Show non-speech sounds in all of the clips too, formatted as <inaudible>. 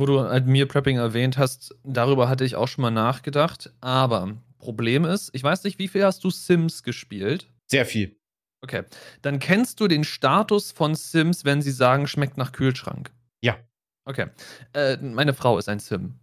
Wo du halt Meal Prepping erwähnt hast, darüber hatte ich auch schon mal nachgedacht. Aber Problem ist, ich weiß nicht, wie viel hast du Sims gespielt? Sehr viel. Okay. Dann kennst du den Status von Sims, wenn sie sagen, schmeckt nach Kühlschrank. Ja. Okay. Äh, meine Frau ist ein Sim.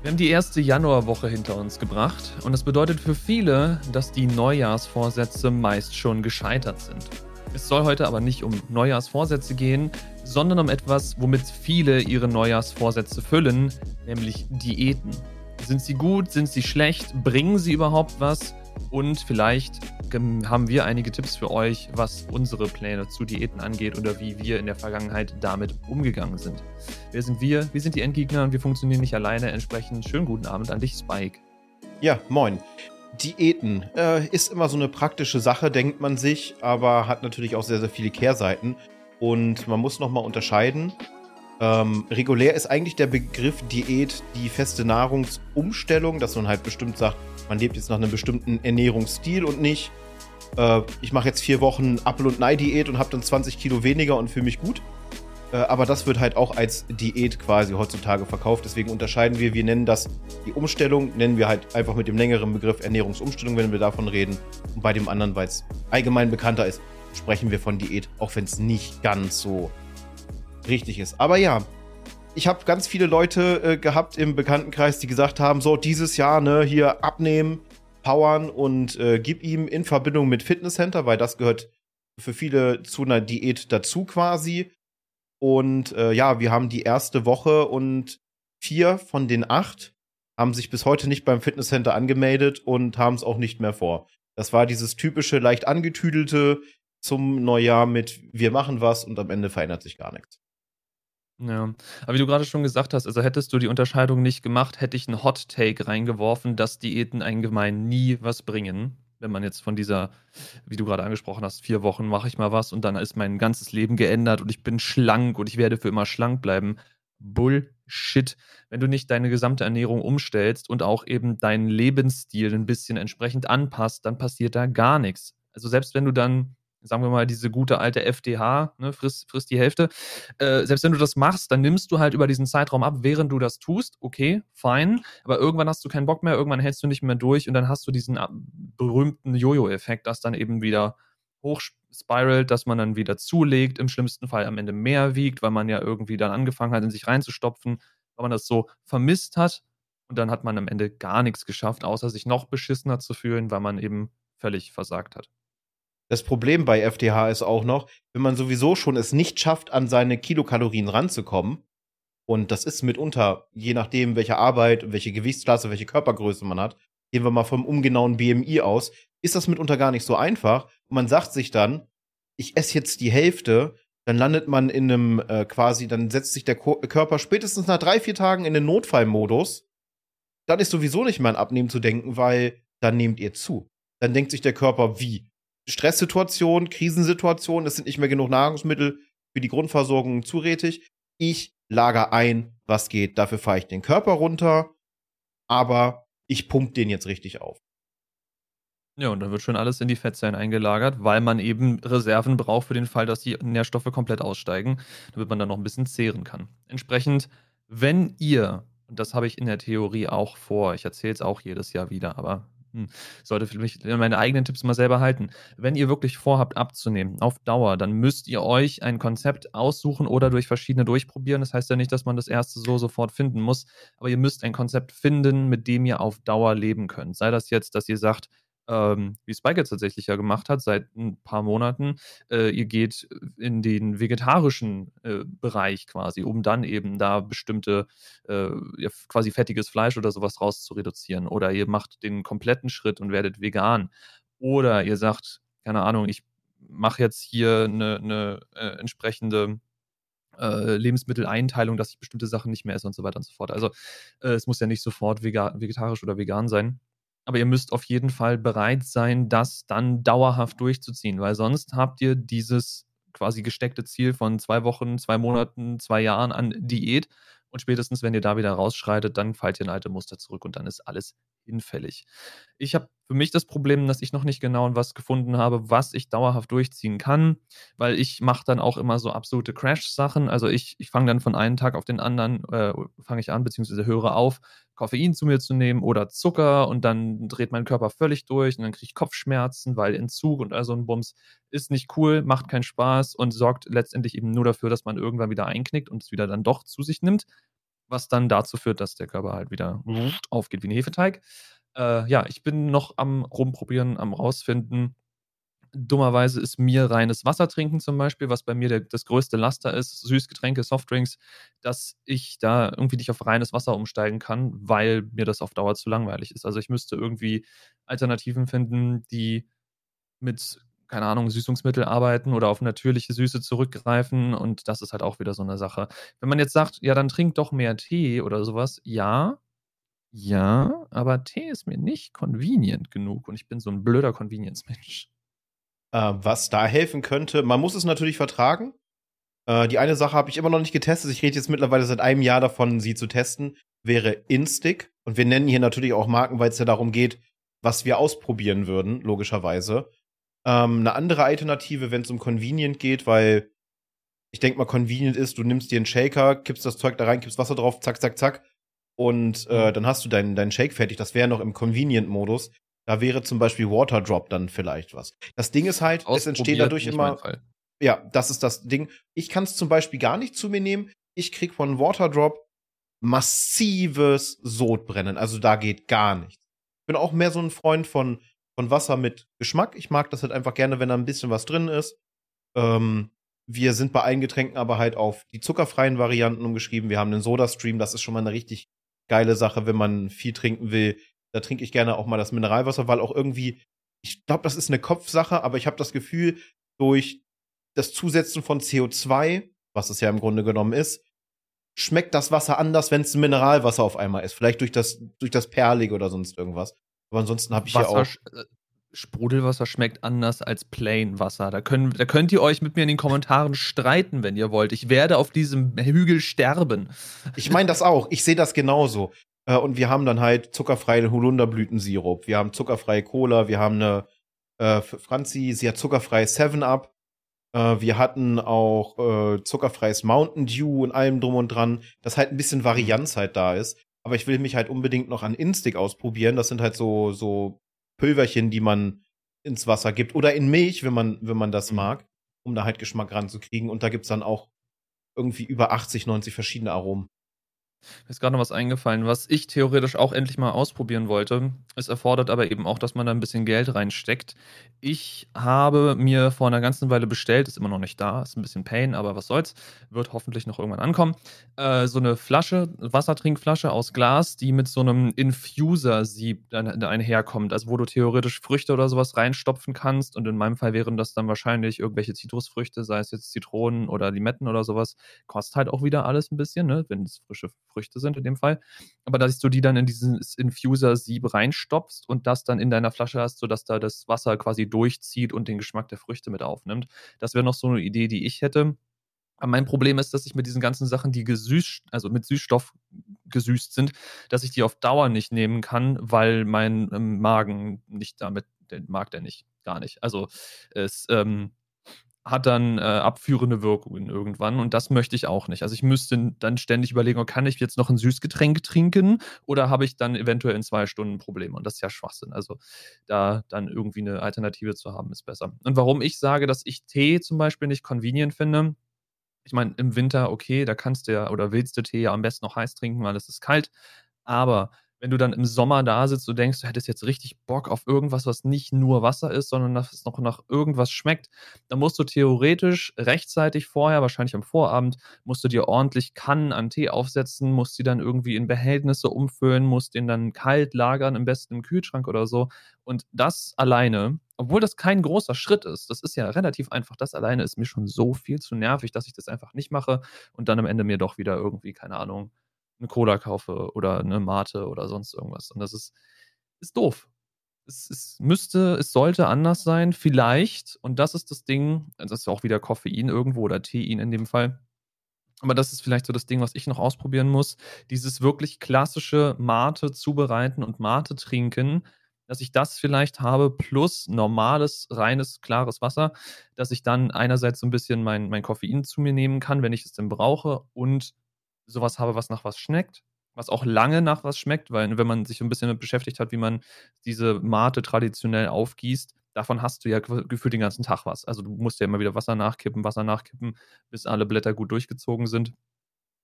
Wir haben die erste Januarwoche hinter uns gebracht und das bedeutet für viele, dass die Neujahrsvorsätze meist schon gescheitert sind. Es soll heute aber nicht um Neujahrsvorsätze gehen, sondern um etwas, womit viele ihre Neujahrsvorsätze füllen, nämlich Diäten. Sind sie gut? Sind sie schlecht? Bringen sie überhaupt was? Und vielleicht haben wir einige Tipps für euch, was unsere Pläne zu Diäten angeht oder wie wir in der Vergangenheit damit umgegangen sind. Wer sind wir? Wir sind die Endgegner und wir funktionieren nicht alleine. Entsprechend schönen guten Abend an dich, Spike. Ja, moin. Diäten äh, ist immer so eine praktische Sache, denkt man sich, aber hat natürlich auch sehr, sehr viele Kehrseiten. Und man muss nochmal unterscheiden. Ähm, regulär ist eigentlich der Begriff Diät die feste Nahrungsumstellung, dass man halt bestimmt sagt, man lebt jetzt nach einem bestimmten Ernährungsstil und nicht, äh, ich mache jetzt vier Wochen Apfel- und Nei-Diät und habe dann 20 Kilo weniger und fühle mich gut. Äh, aber das wird halt auch als Diät quasi heutzutage verkauft. Deswegen unterscheiden wir, wir nennen das die Umstellung, nennen wir halt einfach mit dem längeren Begriff Ernährungsumstellung, wenn wir davon reden. Und bei dem anderen, weil es allgemein bekannter ist, sprechen wir von Diät, auch wenn es nicht ganz so richtig ist. Aber ja, ich habe ganz viele Leute äh, gehabt im Bekanntenkreis, die gesagt haben, so dieses Jahr, ne, hier abnehmen, powern und äh, gib ihm in Verbindung mit Fitnesscenter, weil das gehört für viele zu einer Diät dazu quasi. Und äh, ja, wir haben die erste Woche und vier von den acht haben sich bis heute nicht beim Fitnesscenter angemeldet und haben es auch nicht mehr vor. Das war dieses typische, leicht angetüdelte zum Neujahr mit wir machen was und am Ende verändert sich gar nichts. Ja, aber wie du gerade schon gesagt hast, also hättest du die Unterscheidung nicht gemacht, hätte ich einen Hot Take reingeworfen, dass Diäten allgemein nie was bringen wenn man jetzt von dieser, wie du gerade angesprochen hast, vier Wochen mache ich mal was und dann ist mein ganzes Leben geändert und ich bin schlank und ich werde für immer schlank bleiben. Bullshit. Wenn du nicht deine gesamte Ernährung umstellst und auch eben deinen Lebensstil ein bisschen entsprechend anpasst, dann passiert da gar nichts. Also selbst wenn du dann sagen wir mal, diese gute alte FDH, ne, frisst, frisst die Hälfte. Äh, selbst wenn du das machst, dann nimmst du halt über diesen Zeitraum ab, während du das tust. Okay, fein. Aber irgendwann hast du keinen Bock mehr, irgendwann hältst du nicht mehr durch und dann hast du diesen äh, berühmten Jojo-Effekt, das dann eben wieder hochspiralt, dass man dann wieder zulegt, im schlimmsten Fall am Ende mehr wiegt, weil man ja irgendwie dann angefangen hat, in sich reinzustopfen, weil man das so vermisst hat. Und dann hat man am Ende gar nichts geschafft, außer sich noch beschissener zu fühlen, weil man eben völlig versagt hat. Das Problem bei FDH ist auch noch, wenn man sowieso schon es nicht schafft, an seine Kilokalorien ranzukommen, und das ist mitunter, je nachdem, welche Arbeit, welche Gewichtsklasse, welche Körpergröße man hat, gehen wir mal vom ungenauen BMI aus, ist das mitunter gar nicht so einfach. Und man sagt sich dann, ich esse jetzt die Hälfte, dann landet man in einem äh, quasi, dann setzt sich der Ko Körper spätestens nach drei, vier Tagen in den Notfallmodus. Dann ist sowieso nicht mehr an Abnehmen zu denken, weil dann nehmt ihr zu. Dann denkt sich der Körper, wie? Stresssituation, Krisensituation, es sind nicht mehr genug Nahrungsmittel für die Grundversorgung zurätig. Ich lager ein, was geht. Dafür fahre ich den Körper runter, aber ich pump den jetzt richtig auf. Ja, und dann wird schon alles in die Fettzellen eingelagert, weil man eben Reserven braucht für den Fall, dass die Nährstoffe komplett aussteigen, damit man dann noch ein bisschen zehren kann. Entsprechend, wenn ihr, und das habe ich in der Theorie auch vor, ich erzähle es auch jedes Jahr wieder, aber hm. Sollte für mich meine eigenen Tipps mal selber halten. Wenn ihr wirklich vorhabt abzunehmen, auf Dauer, dann müsst ihr euch ein Konzept aussuchen oder durch verschiedene durchprobieren. Das heißt ja nicht, dass man das erste so sofort finden muss, aber ihr müsst ein Konzept finden, mit dem ihr auf Dauer leben könnt. Sei das jetzt, dass ihr sagt, ähm, wie Spike jetzt tatsächlich ja gemacht hat, seit ein paar Monaten. Äh, ihr geht in den vegetarischen äh, Bereich quasi, um dann eben da bestimmte, äh, ja, quasi fettiges Fleisch oder sowas raus zu reduzieren. Oder ihr macht den kompletten Schritt und werdet vegan. Oder ihr sagt, keine Ahnung, ich mache jetzt hier eine, eine äh, entsprechende äh, Lebensmitteleinteilung, dass ich bestimmte Sachen nicht mehr esse und so weiter und so fort. Also äh, es muss ja nicht sofort vegetarisch oder vegan sein. Aber ihr müsst auf jeden Fall bereit sein, das dann dauerhaft durchzuziehen, weil sonst habt ihr dieses quasi gesteckte Ziel von zwei Wochen, zwei Monaten, zwei Jahren an Diät. Und spätestens, wenn ihr da wieder rausschreitet, dann fallt ihr in alte Muster zurück und dann ist alles hinfällig. Ich habe für mich das Problem, dass ich noch nicht genau was gefunden habe, was ich dauerhaft durchziehen kann, weil ich mache dann auch immer so absolute Crash-Sachen. Also ich, ich fange dann von einem Tag auf den anderen, äh, fange ich an, beziehungsweise höre auf, Koffein zu mir zu nehmen oder Zucker und dann dreht mein Körper völlig durch und dann kriege ich Kopfschmerzen, weil Entzug und all so ein Bums ist nicht cool, macht keinen Spaß und sorgt letztendlich eben nur dafür, dass man irgendwann wieder einknickt und es wieder dann doch zu sich nimmt, was dann dazu führt, dass der Körper halt wieder aufgeht wie ein Hefeteig. Äh, ja, ich bin noch am Rumprobieren, am rausfinden, Dummerweise ist mir reines Wasser trinken zum Beispiel, was bei mir der, das größte Laster ist, Süßgetränke, Softdrinks, dass ich da irgendwie nicht auf reines Wasser umsteigen kann, weil mir das auf Dauer zu langweilig ist. Also ich müsste irgendwie Alternativen finden, die mit, keine Ahnung, Süßungsmittel arbeiten oder auf natürliche Süße zurückgreifen und das ist halt auch wieder so eine Sache. Wenn man jetzt sagt, ja, dann trink doch mehr Tee oder sowas, ja, ja, aber Tee ist mir nicht convenient genug und ich bin so ein blöder Convenience-Mensch. Äh, was da helfen könnte, man muss es natürlich vertragen. Äh, die eine Sache habe ich immer noch nicht getestet. Ich rede jetzt mittlerweile seit einem Jahr davon, sie zu testen. Wäre Instick. Und wir nennen hier natürlich auch Marken, weil es ja darum geht, was wir ausprobieren würden, logischerweise. Ähm, eine andere Alternative, wenn es um Convenient geht, weil ich denke mal, Convenient ist, du nimmst dir einen Shaker, kippst das Zeug da rein, kippst Wasser drauf, zack, zack, zack. Und äh, mhm. dann hast du deinen dein Shake fertig. Das wäre noch im Convenient-Modus. Da wäre zum Beispiel Waterdrop dann vielleicht was. Das Ding ist halt, es entsteht dadurch immer. Ja, das ist das Ding. Ich kann es zum Beispiel gar nicht zu mir nehmen. Ich krieg von Waterdrop massives Sodbrennen. Also da geht gar nichts. Ich bin auch mehr so ein Freund von, von Wasser mit Geschmack. Ich mag das halt einfach gerne, wenn da ein bisschen was drin ist. Ähm, wir sind bei allen Getränken aber halt auf die zuckerfreien Varianten umgeschrieben. Wir haben den Soda-Stream. Das ist schon mal eine richtig geile Sache, wenn man viel trinken will. Da trinke ich gerne auch mal das Mineralwasser, weil auch irgendwie, ich glaube, das ist eine Kopfsache, aber ich habe das Gefühl, durch das Zusetzen von CO2, was es ja im Grunde genommen ist, schmeckt das Wasser anders, wenn es ein Mineralwasser auf einmal ist. Vielleicht durch das, durch das Perlige oder sonst irgendwas. Aber ansonsten habe ich Wasser, ja auch. Sprudelwasser schmeckt anders als Plain-Wasser. Da, da könnt ihr euch mit mir in den Kommentaren streiten, wenn ihr wollt. Ich werde auf diesem Hügel sterben. Ich meine das auch. Ich sehe das genauso. Äh, und wir haben dann halt zuckerfreien Holunderblütensirup. Wir haben zuckerfreie Cola. Wir haben eine äh, Franzi, sie hat zuckerfreie 7-Up. Äh, wir hatten auch äh, zuckerfreies Mountain Dew und allem drum und dran, dass halt ein bisschen Varianz halt da ist. Aber ich will mich halt unbedingt noch an Instig ausprobieren. Das sind halt so, so Pülverchen, die man ins Wasser gibt. Oder in Milch, wenn man, wenn man das mhm. mag, um da halt Geschmack ranzukriegen. Und da gibt's dann auch irgendwie über 80, 90 verschiedene Aromen. Mir ist gerade noch was eingefallen, was ich theoretisch auch endlich mal ausprobieren wollte. Es erfordert aber eben auch, dass man da ein bisschen Geld reinsteckt. Ich habe mir vor einer ganzen Weile bestellt, ist immer noch nicht da, ist ein bisschen Pain, aber was soll's, wird hoffentlich noch irgendwann ankommen. Äh, so eine Flasche, Wassertrinkflasche aus Glas, die mit so einem Infuser-Sieb einherkommt, also wo du theoretisch Früchte oder sowas reinstopfen kannst. Und in meinem Fall wären das dann wahrscheinlich irgendwelche Zitrusfrüchte, sei es jetzt Zitronen oder Limetten oder sowas. Kostet halt auch wieder alles ein bisschen, ne? wenn es frische Früchte sind in dem Fall. Aber dass du die dann in dieses Infuser-Sieb reinstopfst und das dann in deiner Flasche hast, sodass da das Wasser quasi durchzieht und den Geschmack der Früchte mit aufnimmt. Das wäre noch so eine Idee, die ich hätte. Aber mein Problem ist, dass ich mit diesen ganzen Sachen, die gesüßt, also mit Süßstoff gesüßt sind, dass ich die auf Dauer nicht nehmen kann, weil mein ähm, Magen nicht damit, den mag der nicht, gar nicht. Also es ähm, hat dann äh, abführende Wirkungen irgendwann und das möchte ich auch nicht. Also ich müsste dann ständig überlegen, oh, kann ich jetzt noch ein Süßgetränk trinken oder habe ich dann eventuell in zwei Stunden Probleme und das ist ja Schwachsinn. Also da dann irgendwie eine Alternative zu haben, ist besser. Und warum ich sage, dass ich Tee zum Beispiel nicht convenient finde, ich meine, im Winter, okay, da kannst du ja oder willst du Tee ja am besten noch heiß trinken, weil es ist kalt, aber wenn du dann im Sommer da sitzt und denkst, du hättest jetzt richtig Bock auf irgendwas, was nicht nur Wasser ist, sondern dass es noch nach irgendwas schmeckt, dann musst du theoretisch rechtzeitig vorher, wahrscheinlich am Vorabend, musst du dir ordentlich Kannen an Tee aufsetzen, musst die dann irgendwie in Behältnisse umfüllen, musst den dann kalt lagern, am besten im Kühlschrank oder so. Und das alleine, obwohl das kein großer Schritt ist, das ist ja relativ einfach, das alleine ist mir schon so viel zu nervig, dass ich das einfach nicht mache und dann am Ende mir doch wieder irgendwie, keine Ahnung, eine Cola kaufe oder eine Mate oder sonst irgendwas. Und das ist, ist doof. Es, es müsste, es sollte anders sein, vielleicht, und das ist das Ding, das ist auch wieder Koffein irgendwo oder Tein in dem Fall. Aber das ist vielleicht so das Ding, was ich noch ausprobieren muss. Dieses wirklich klassische Mate zubereiten und Mate trinken, dass ich das vielleicht habe, plus normales, reines, klares Wasser, dass ich dann einerseits so ein bisschen mein, mein Koffein zu mir nehmen kann, wenn ich es denn brauche, und sowas habe, was nach was schmeckt, was auch lange nach was schmeckt, weil wenn man sich ein bisschen damit beschäftigt hat, wie man diese Mate traditionell aufgießt, davon hast du ja gefühlt den ganzen Tag was. Also du musst ja immer wieder Wasser nachkippen, Wasser nachkippen, bis alle Blätter gut durchgezogen sind.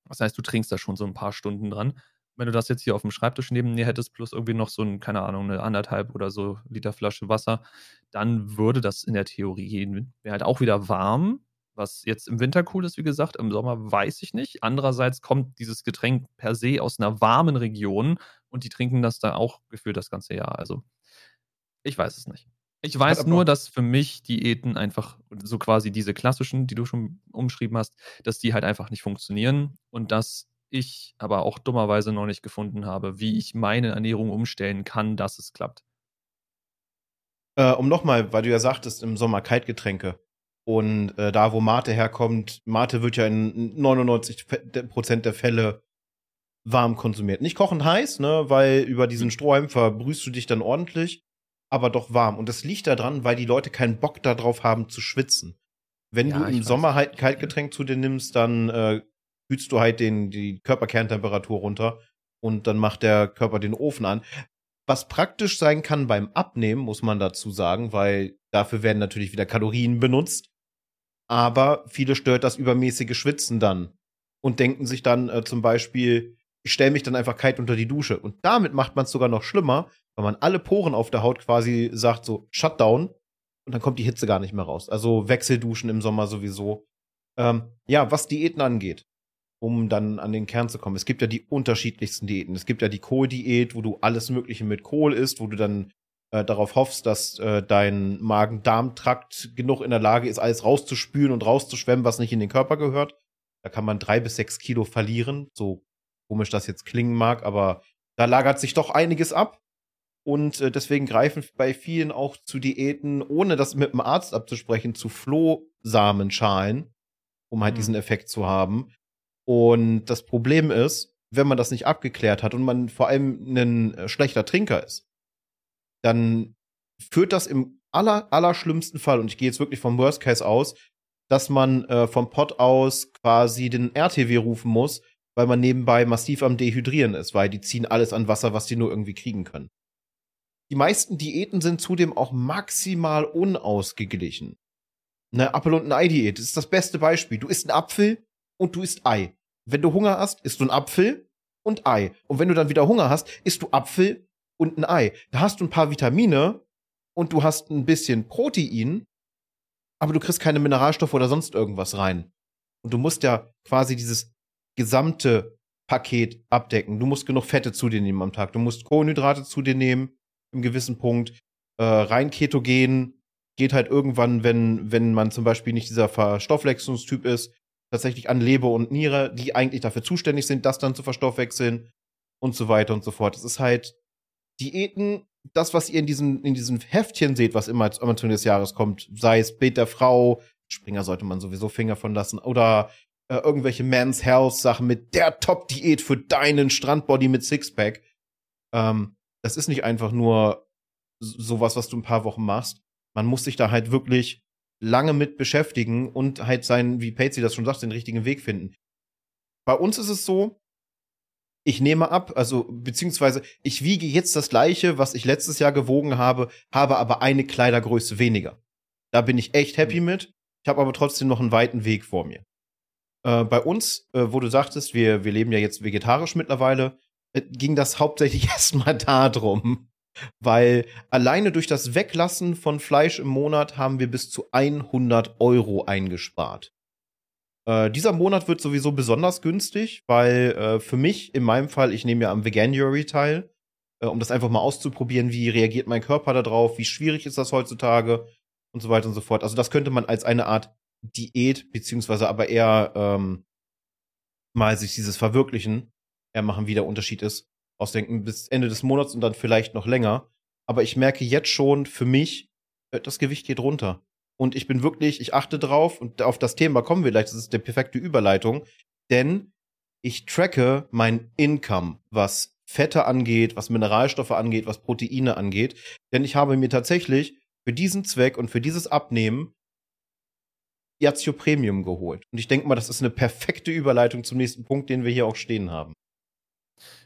Das heißt, du trinkst da schon so ein paar Stunden dran. Wenn du das jetzt hier auf dem Schreibtisch neben dir hättest, plus irgendwie noch so ein, keine Ahnung, eine anderthalb oder so Liter Flasche Wasser, dann würde das in der Theorie gehen. Wäre halt auch wieder warm, was jetzt im Winter cool ist, wie gesagt. Im Sommer weiß ich nicht. Andererseits kommt dieses Getränk per se aus einer warmen Region und die trinken das da auch gefühlt das ganze Jahr. Also, ich weiß es nicht. Ich weiß nur, dass für mich Diäten einfach, so quasi diese klassischen, die du schon umschrieben hast, dass die halt einfach nicht funktionieren und dass ich aber auch dummerweise noch nicht gefunden habe, wie ich meine Ernährung umstellen kann, dass es klappt. Äh, um nochmal, weil du ja sagtest, im Sommer Kaltgetränke. Und äh, da, wo Mate herkommt, Mate wird ja in 99% der Fälle warm konsumiert. Nicht kochend heiß, ne, weil über diesen hm. Strohhalm verbrühst du dich dann ordentlich aber doch warm. Und das liegt daran, weil die Leute keinen Bock darauf haben zu schwitzen. Wenn ja, du im Sommer halt ein Kaltgetränk zu dir nimmst, dann äh, kühlst du halt den, die Körperkerntemperatur runter und dann macht der Körper den Ofen an. Was praktisch sein kann beim Abnehmen, muss man dazu sagen, weil dafür werden natürlich wieder Kalorien benutzt. Aber viele stört das übermäßige Schwitzen dann und denken sich dann äh, zum Beispiel, ich stelle mich dann einfach kalt unter die Dusche. Und damit macht man es sogar noch schlimmer, weil man alle Poren auf der Haut quasi sagt, so Shutdown und dann kommt die Hitze gar nicht mehr raus. Also Wechselduschen im Sommer sowieso. Ähm, ja, was Diäten angeht, um dann an den Kern zu kommen. Es gibt ja die unterschiedlichsten Diäten. Es gibt ja die Kohldiät, wo du alles Mögliche mit Kohl isst, wo du dann äh, darauf hoffst, dass äh, dein Magen-Darm-Trakt genug in der Lage ist, alles rauszuspülen und rauszuschwemmen, was nicht in den Körper gehört. Da kann man drei bis sechs Kilo verlieren. So komisch das jetzt klingen mag, aber da lagert sich doch einiges ab. Und äh, deswegen greifen bei vielen auch zu Diäten, ohne das mit dem Arzt abzusprechen, zu Flohsamenschalen, um halt mhm. diesen Effekt zu haben. Und das Problem ist, wenn man das nicht abgeklärt hat und man vor allem ein äh, schlechter Trinker ist, dann führt das im aller, aller schlimmsten Fall, und ich gehe jetzt wirklich vom Worst Case aus, dass man äh, vom Pott aus quasi den RTW rufen muss, weil man nebenbei massiv am Dehydrieren ist, weil die ziehen alles an Wasser, was die nur irgendwie kriegen können. Die meisten Diäten sind zudem auch maximal unausgeglichen. Eine Apfel- und ein Ei-Diät ist das beste Beispiel. Du isst einen Apfel und du isst Ei. Wenn du Hunger hast, isst du einen Apfel und Ei. Und wenn du dann wieder Hunger hast, isst du Apfel und ein Ei. Da hast du ein paar Vitamine und du hast ein bisschen Protein, aber du kriegst keine Mineralstoffe oder sonst irgendwas rein. Und du musst ja quasi dieses gesamte Paket abdecken. Du musst genug Fette zu dir nehmen am Tag. Du musst Kohlenhydrate zu dir nehmen im gewissen Punkt. Äh, rein ketogen geht halt irgendwann, wenn, wenn man zum Beispiel nicht dieser Verstoffwechslungstyp ist, tatsächlich an Leber und Niere, die eigentlich dafür zuständig sind, das dann zu verstoffwechseln und so weiter und so fort. Es ist halt Diäten, das, was ihr in diesem, in diesem Heftchen seht, was immer am Anfang des Jahres kommt, sei es Bild der Frau, Springer sollte man sowieso Finger von lassen, oder äh, irgendwelche Men's Health Sachen mit der Top-Diät für deinen Strandbody mit Sixpack. Ähm, das ist nicht einfach nur sowas, was du ein paar Wochen machst. Man muss sich da halt wirklich lange mit beschäftigen und halt sein, wie Patsy das schon sagt, den richtigen Weg finden. Bei uns ist es so, ich nehme ab, also beziehungsweise ich wiege jetzt das gleiche, was ich letztes Jahr gewogen habe, habe aber eine Kleidergröße weniger. Da bin ich echt happy mhm. mit. Ich habe aber trotzdem noch einen weiten Weg vor mir. Äh, bei uns, äh, wo du sagtest, wir, wir leben ja jetzt vegetarisch mittlerweile, äh, ging das hauptsächlich <laughs> erstmal darum. Weil alleine durch das Weglassen von Fleisch im Monat haben wir bis zu 100 Euro eingespart. Äh, dieser Monat wird sowieso besonders günstig, weil äh, für mich, in meinem Fall, ich nehme ja am Veganuary teil, äh, um das einfach mal auszuprobieren, wie reagiert mein Körper darauf, wie schwierig ist das heutzutage und so weiter und so fort. Also das könnte man als eine Art Diät, beziehungsweise aber eher ähm, mal sich dieses Verwirklichen eher machen, wie der Unterschied ist. Ausdenken bis Ende des Monats und dann vielleicht noch länger. Aber ich merke jetzt schon für mich, äh, das Gewicht geht runter. Und ich bin wirklich, ich achte drauf und auf das Thema kommen wir gleich, das ist die perfekte Überleitung, denn ich tracke mein Income, was Fette angeht, was Mineralstoffe angeht, was Proteine angeht. Denn ich habe mir tatsächlich für diesen Zweck und für dieses Abnehmen Yazio Premium geholt. Und ich denke mal, das ist eine perfekte Überleitung zum nächsten Punkt, den wir hier auch stehen haben.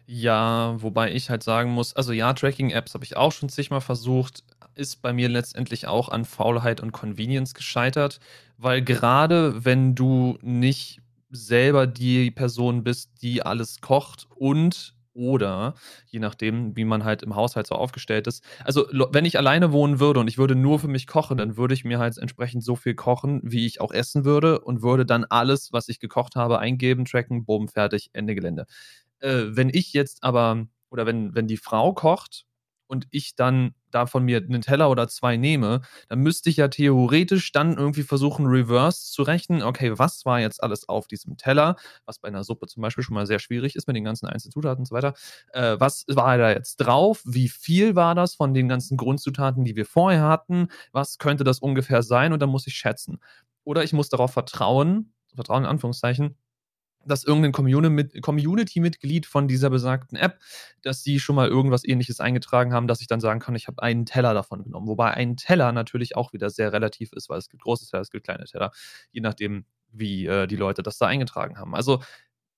Ja, wobei ich halt sagen muss, also ja, Tracking-Apps habe ich auch schon zigmal versucht, ist bei mir letztendlich auch an Faulheit und Convenience gescheitert, weil gerade wenn du nicht selber die Person bist, die alles kocht und oder je nachdem, wie man halt im Haushalt so aufgestellt ist. Also, wenn ich alleine wohnen würde und ich würde nur für mich kochen, dann würde ich mir halt entsprechend so viel kochen, wie ich auch essen würde und würde dann alles, was ich gekocht habe, eingeben, tracken, boom, fertig, Ende Gelände. Äh, wenn ich jetzt aber, oder wenn, wenn die Frau kocht und ich dann davon mir einen Teller oder zwei nehme, dann müsste ich ja theoretisch dann irgendwie versuchen, reverse zu rechnen. Okay, was war jetzt alles auf diesem Teller? Was bei einer Suppe zum Beispiel schon mal sehr schwierig ist mit den ganzen einzelnen Zutaten und so weiter. Äh, was war da jetzt drauf? Wie viel war das von den ganzen Grundzutaten, die wir vorher hatten? Was könnte das ungefähr sein? Und dann muss ich schätzen. Oder ich muss darauf vertrauen, Vertrauen in Anführungszeichen, dass irgendein Community-Mitglied von dieser besagten App, dass sie schon mal irgendwas ähnliches eingetragen haben, dass ich dann sagen kann, ich habe einen Teller davon genommen. Wobei ein Teller natürlich auch wieder sehr relativ ist, weil es gibt große Teller, es gibt kleine Teller, je nachdem, wie äh, die Leute das da eingetragen haben. Also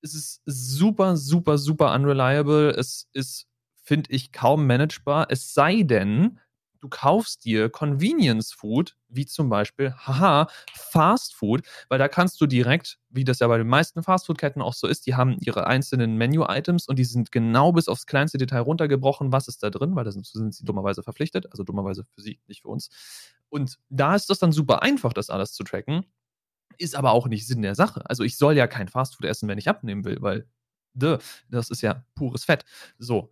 es ist super, super, super unreliable. Es ist, finde ich, kaum managebar. Es sei denn, du kaufst dir Convenience Food, wie zum Beispiel, haha, Fast Food, weil da kannst du direkt, wie das ja bei den meisten Fast Food Ketten auch so ist, die haben ihre einzelnen Menu-Items und die sind genau bis aufs kleinste Detail runtergebrochen, was ist da drin, weil da sind, sind sie dummerweise verpflichtet, also dummerweise für sie, nicht für uns. Und da ist das dann super einfach, das alles zu tracken. Ist aber auch nicht Sinn der Sache. Also ich soll ja kein Fastfood essen, wenn ich abnehmen will, weil duh, das ist ja pures Fett. So.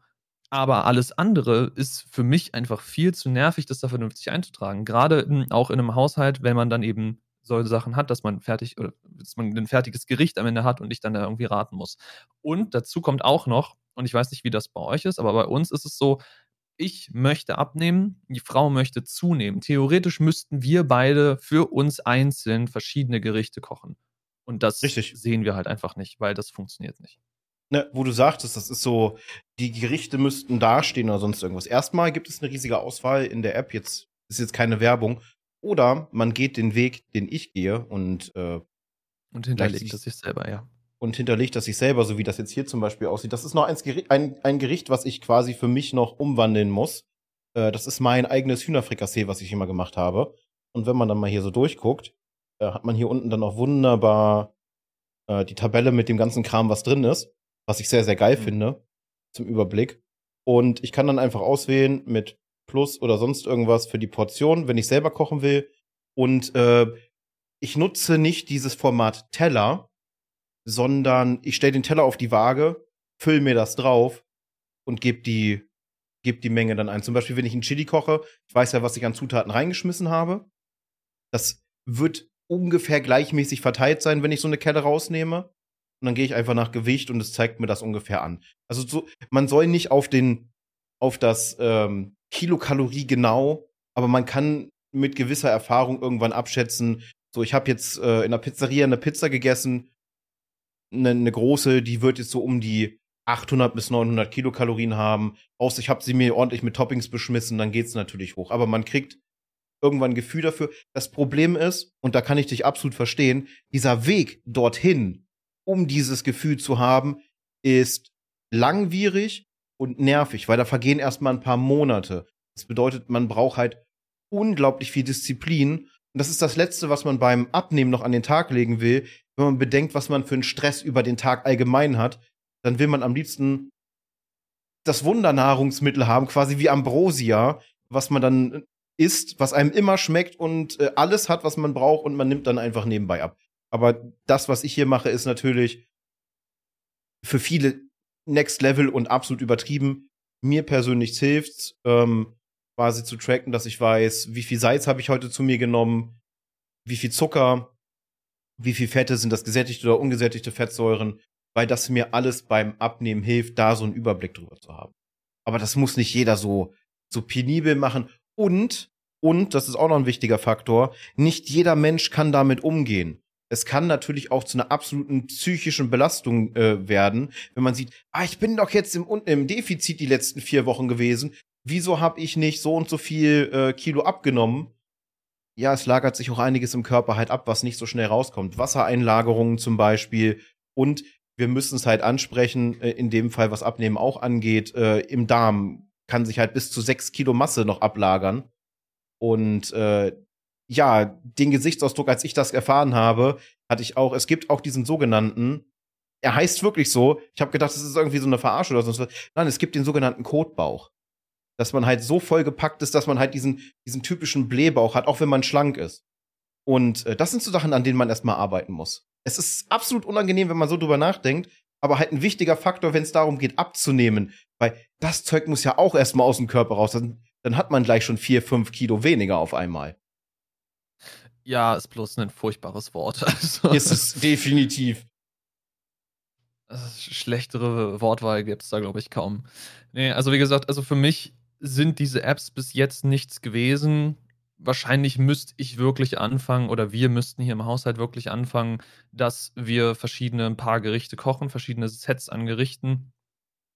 Aber alles andere ist für mich einfach viel zu nervig, das da vernünftig einzutragen. Gerade auch in einem Haushalt, wenn man dann eben solche Sachen hat, dass man fertig oder dass man ein fertiges Gericht am Ende hat und ich dann da irgendwie raten muss. Und dazu kommt auch noch, und ich weiß nicht, wie das bei euch ist, aber bei uns ist es so, ich möchte abnehmen, die Frau möchte zunehmen. Theoretisch müssten wir beide für uns einzeln verschiedene Gerichte kochen. Und das Richtig. sehen wir halt einfach nicht, weil das funktioniert nicht ne, wo du sagtest, das ist so, die Gerichte müssten dastehen oder sonst irgendwas. Erstmal gibt es eine riesige Auswahl in der App, jetzt ist jetzt keine Werbung. Oder man geht den Weg, den ich gehe und äh, und hinterlegt das sich selber, ja. Und hinterlegt das sich selber, so wie das jetzt hier zum Beispiel aussieht. Das ist noch ein Gericht, ein, ein Gericht was ich quasi für mich noch umwandeln muss. Äh, das ist mein eigenes Hühnerfrikassee, was ich immer gemacht habe. Und wenn man dann mal hier so durchguckt, äh, hat man hier unten dann auch wunderbar äh, die Tabelle mit dem ganzen Kram, was drin ist was ich sehr, sehr geil mhm. finde zum Überblick. Und ich kann dann einfach auswählen mit Plus oder sonst irgendwas für die Portion, wenn ich selber kochen will. Und äh, ich nutze nicht dieses Format Teller, sondern ich stelle den Teller auf die Waage, fülle mir das drauf und gebe die, geb die Menge dann ein. Zum Beispiel, wenn ich einen Chili koche, ich weiß ja, was ich an Zutaten reingeschmissen habe. Das wird ungefähr gleichmäßig verteilt sein, wenn ich so eine Kelle rausnehme und dann gehe ich einfach nach Gewicht und es zeigt mir das ungefähr an. Also so, man soll nicht auf den, auf das ähm, Kilokalorie genau, aber man kann mit gewisser Erfahrung irgendwann abschätzen. So, ich habe jetzt äh, in der Pizzeria eine Pizza gegessen, eine, eine große, die wird jetzt so um die 800 bis 900 Kilokalorien haben. Außer ich habe sie mir ordentlich mit Toppings beschmissen, dann geht's natürlich hoch. Aber man kriegt irgendwann ein Gefühl dafür. Das Problem ist, und da kann ich dich absolut verstehen, dieser Weg dorthin um dieses Gefühl zu haben, ist langwierig und nervig, weil da vergehen erstmal ein paar Monate. Das bedeutet, man braucht halt unglaublich viel Disziplin. Und das ist das Letzte, was man beim Abnehmen noch an den Tag legen will. Wenn man bedenkt, was man für einen Stress über den Tag allgemein hat, dann will man am liebsten das Wundernahrungsmittel haben, quasi wie Ambrosia, was man dann isst, was einem immer schmeckt und äh, alles hat, was man braucht und man nimmt dann einfach nebenbei ab. Aber das, was ich hier mache, ist natürlich für viele Next Level und absolut übertrieben. Mir persönlich hilft's, ähm, quasi zu tracken, dass ich weiß, wie viel Salz habe ich heute zu mir genommen, wie viel Zucker, wie viel Fette sind das gesättigte oder ungesättigte Fettsäuren, weil das mir alles beim Abnehmen hilft, da so einen Überblick drüber zu haben. Aber das muss nicht jeder so, so penibel machen. Und, und, das ist auch noch ein wichtiger Faktor, nicht jeder Mensch kann damit umgehen. Es kann natürlich auch zu einer absoluten psychischen Belastung äh, werden, wenn man sieht, ah, ich bin doch jetzt im, im Defizit die letzten vier Wochen gewesen. Wieso habe ich nicht so und so viel äh, Kilo abgenommen? Ja, es lagert sich auch einiges im Körper halt ab, was nicht so schnell rauskommt. Wassereinlagerungen zum Beispiel. Und wir müssen es halt ansprechen, äh, in dem Fall, was Abnehmen auch angeht, äh, im Darm kann sich halt bis zu sechs Kilo Masse noch ablagern. Und äh, ja, den Gesichtsausdruck, als ich das erfahren habe, hatte ich auch, es gibt auch diesen sogenannten, er heißt wirklich so, ich habe gedacht, das ist irgendwie so eine Verarsche oder so. Nein, es gibt den sogenannten Kotbauch. Dass man halt so vollgepackt ist, dass man halt diesen, diesen typischen Blähbauch hat, auch wenn man schlank ist. Und äh, das sind so Sachen, an denen man erstmal arbeiten muss. Es ist absolut unangenehm, wenn man so drüber nachdenkt, aber halt ein wichtiger Faktor, wenn es darum geht, abzunehmen. Weil das Zeug muss ja auch erstmal aus dem Körper raus. Dann, dann hat man gleich schon vier, fünf Kilo weniger auf einmal. Ja, ist bloß ein furchtbares Wort. <laughs> Also, ist es definitiv. Schlechtere Wortwahl gibt es da, glaube ich, kaum. Nee, also wie gesagt, also für mich sind diese Apps bis jetzt nichts gewesen. Wahrscheinlich müsste ich wirklich anfangen oder wir müssten hier im Haushalt wirklich anfangen, dass wir verschiedene ein paar Gerichte kochen, verschiedene Sets an Gerichten,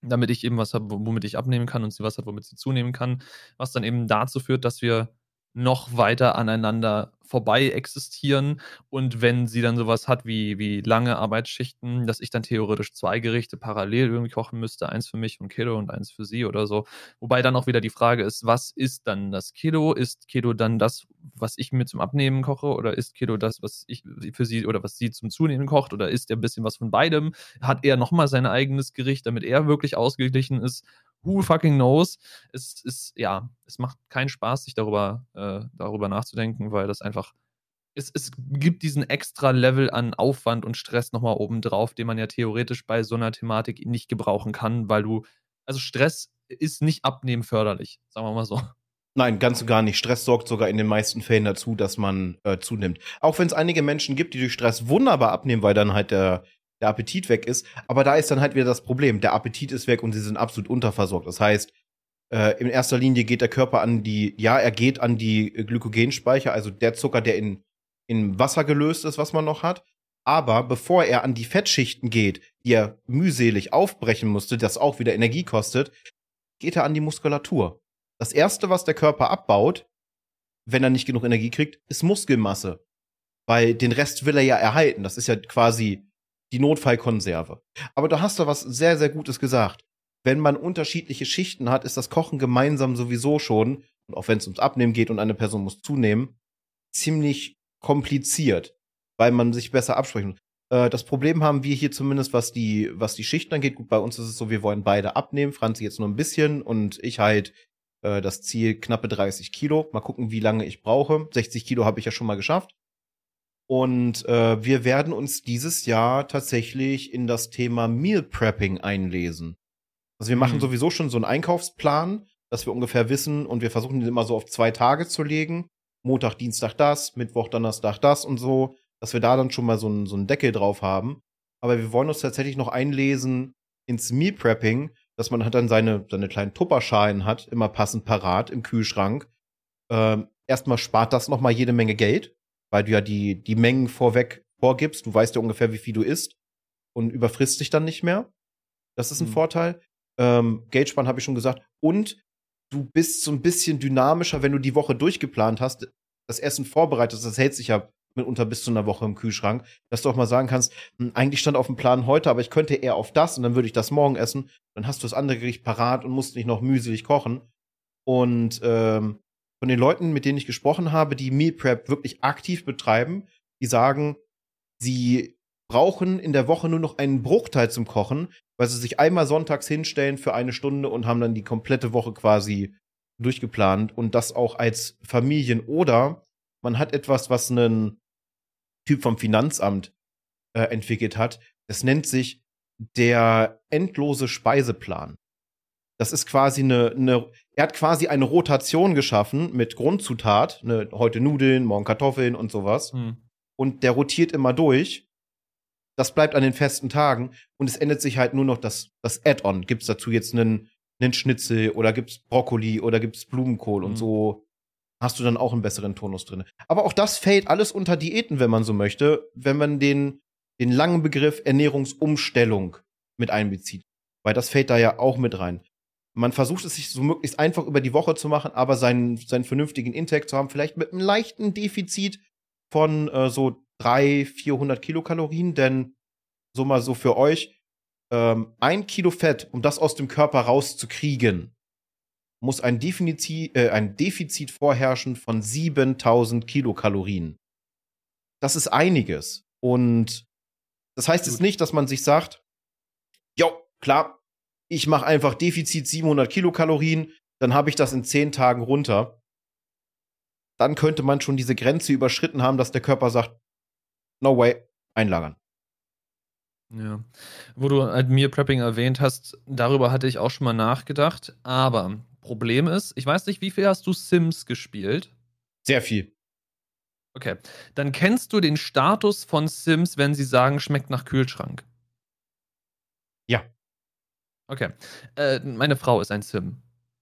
damit ich eben was habe, womit ich abnehmen kann und sie was hat, womit sie zunehmen kann, was dann eben dazu führt, dass wir noch weiter aneinander vorbei existieren. Und wenn sie dann sowas hat wie, wie lange Arbeitsschichten, dass ich dann theoretisch zwei Gerichte parallel irgendwie kochen müsste, eins für mich und Kilo und eins für sie oder so. Wobei dann auch wieder die Frage ist, was ist dann das Kilo? Ist Kilo dann das, was ich mir zum Abnehmen koche? Oder ist Kilo das, was ich für sie oder was sie zum Zunehmen kocht? Oder ist er ein bisschen was von beidem? Hat er nochmal sein eigenes Gericht, damit er wirklich ausgeglichen ist? Who fucking knows? Es ist, ja, es macht keinen Spaß, sich darüber, äh, darüber nachzudenken, weil das einfach, es, es gibt diesen extra Level an Aufwand und Stress nochmal oben drauf, den man ja theoretisch bei so einer Thematik nicht gebrauchen kann, weil du, also Stress ist nicht abnehmen förderlich, sagen wir mal so. Nein, ganz und gar nicht. Stress sorgt sogar in den meisten Fällen dazu, dass man äh, zunimmt. Auch wenn es einige Menschen gibt, die durch Stress wunderbar abnehmen, weil dann halt der, der Appetit weg ist. Aber da ist dann halt wieder das Problem. Der Appetit ist weg und sie sind absolut unterversorgt. Das heißt, äh, in erster Linie geht der Körper an die, ja, er geht an die Glykogenspeicher, also der Zucker, der in, in Wasser gelöst ist, was man noch hat. Aber bevor er an die Fettschichten geht, die er mühselig aufbrechen musste, das auch wieder Energie kostet, geht er an die Muskulatur. Das erste, was der Körper abbaut, wenn er nicht genug Energie kriegt, ist Muskelmasse. Weil den Rest will er ja erhalten. Das ist ja quasi die Notfallkonserve. Aber da hast du was sehr, sehr Gutes gesagt. Wenn man unterschiedliche Schichten hat, ist das Kochen gemeinsam sowieso schon, und auch wenn es ums Abnehmen geht und eine Person muss zunehmen, ziemlich kompliziert, weil man sich besser absprechen muss. Äh, das Problem haben wir hier zumindest, was die, was die Schichten angeht. Gut, bei uns ist es so, wir wollen beide abnehmen. Franzi jetzt nur ein bisschen und ich halt äh, das Ziel knappe 30 Kilo. Mal gucken, wie lange ich brauche. 60 Kilo habe ich ja schon mal geschafft. Und äh, wir werden uns dieses Jahr tatsächlich in das Thema Meal Prepping einlesen. Also wir machen mhm. sowieso schon so einen Einkaufsplan, dass wir ungefähr wissen und wir versuchen den immer so auf zwei Tage zu legen. Montag, Dienstag das, Mittwoch, Donnerstag das und so, dass wir da dann schon mal so einen, so einen Deckel drauf haben. Aber wir wollen uns tatsächlich noch einlesen ins Meal Prepping, dass man halt dann seine, seine kleinen Tupperschalen hat, immer passend parat im Kühlschrank. Ähm, erstmal spart das noch mal jede Menge Geld, weil du ja die, die Mengen vorweg vorgibst. Du weißt ja ungefähr, wie viel du isst und überfrisst dich dann nicht mehr. Das ist ein mhm. Vorteil. Ähm, Geldsparen habe ich schon gesagt. Und du bist so ein bisschen dynamischer, wenn du die Woche durchgeplant hast, das Essen vorbereitet, das hält sich ja mitunter bis zu einer Woche im Kühlschrank, dass du auch mal sagen kannst, hm, eigentlich stand auf dem Plan heute, aber ich könnte eher auf das und dann würde ich das morgen essen. Dann hast du das andere Gericht parat und musst nicht noch mühselig kochen. Und ähm, von den Leuten, mit denen ich gesprochen habe, die Meal Prep wirklich aktiv betreiben, die sagen, sie brauchen in der Woche nur noch einen Bruchteil zum Kochen, weil sie sich einmal sonntags hinstellen für eine Stunde und haben dann die komplette Woche quasi durchgeplant und das auch als Familien oder man hat etwas, was einen Typ vom Finanzamt äh, entwickelt hat. Das nennt sich der endlose Speiseplan. Das ist quasi eine, eine, er hat quasi eine Rotation geschaffen mit Grundzutat, ne, heute Nudeln, morgen Kartoffeln und sowas. Hm. Und der rotiert immer durch. Das bleibt an den festen Tagen und es ändert sich halt nur noch das, das Add-on. Gibt's dazu jetzt einen, einen Schnitzel oder gibt's Brokkoli oder gibt's Blumenkohl hm. und so hast du dann auch einen besseren Tonus drin. Aber auch das fällt alles unter Diäten, wenn man so möchte, wenn man den, den langen Begriff Ernährungsumstellung mit einbezieht. Weil das fällt da ja auch mit rein. Man versucht es sich so möglichst einfach über die Woche zu machen, aber seinen, seinen vernünftigen Intake zu haben, vielleicht mit einem leichten Defizit von äh, so 300, 400 Kilokalorien, denn so mal so für euch, ähm, ein Kilo Fett, um das aus dem Körper rauszukriegen, muss ein Defizit, äh, ein Defizit vorherrschen von 7000 Kilokalorien. Das ist einiges. Und das heißt jetzt nicht, dass man sich sagt, jo, klar, ich mache einfach Defizit 700 Kilokalorien, dann habe ich das in 10 Tagen runter. Dann könnte man schon diese Grenze überschritten haben, dass der Körper sagt, no way, einlagern. Ja. Wo du halt Meal Prepping erwähnt hast, darüber hatte ich auch schon mal nachgedacht. Aber Problem ist, ich weiß nicht, wie viel hast du Sims gespielt? Sehr viel. Okay. Dann kennst du den Status von Sims, wenn sie sagen, schmeckt nach Kühlschrank. Okay. Äh, meine Frau ist ein Sim.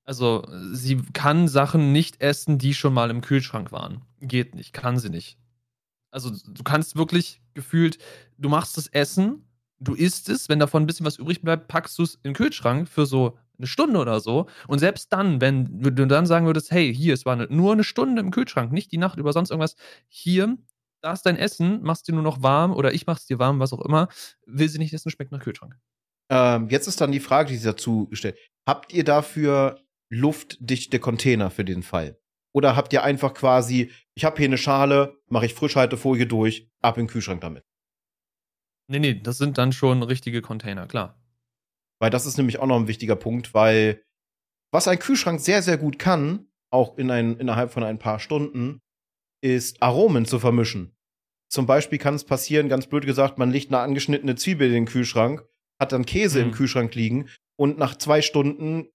Also, sie kann Sachen nicht essen, die schon mal im Kühlschrank waren. Geht nicht, kann sie nicht. Also, du kannst wirklich gefühlt, du machst das Essen du isst es, wenn davon ein bisschen was übrig bleibt, packst du es in den Kühlschrank für so eine Stunde oder so. Und selbst dann, wenn du dann sagen würdest, hey, hier, es war eine, nur eine Stunde im Kühlschrank, nicht die Nacht über sonst irgendwas, hier, da ist dein Essen, machst dir nur noch warm oder ich mach's dir warm, was auch immer, will sie nicht essen, schmeckt nach Kühlschrank. Ähm, jetzt ist dann die Frage, die sie dazu gestellt. Habt ihr dafür luftdichte Container für den Fall? Oder habt ihr einfach quasi, ich habe hier eine Schale, mache ich Frischhaltefolie durch, ab in den Kühlschrank damit? Nee, nee, das sind dann schon richtige Container, klar. Weil das ist nämlich auch noch ein wichtiger Punkt, weil was ein Kühlschrank sehr, sehr gut kann, auch in ein, innerhalb von ein paar Stunden, ist Aromen zu vermischen. Zum Beispiel kann es passieren, ganz blöd gesagt, man legt eine angeschnittene Zwiebel in den Kühlschrank, hat dann Käse mhm. im Kühlschrank liegen und nach zwei Stunden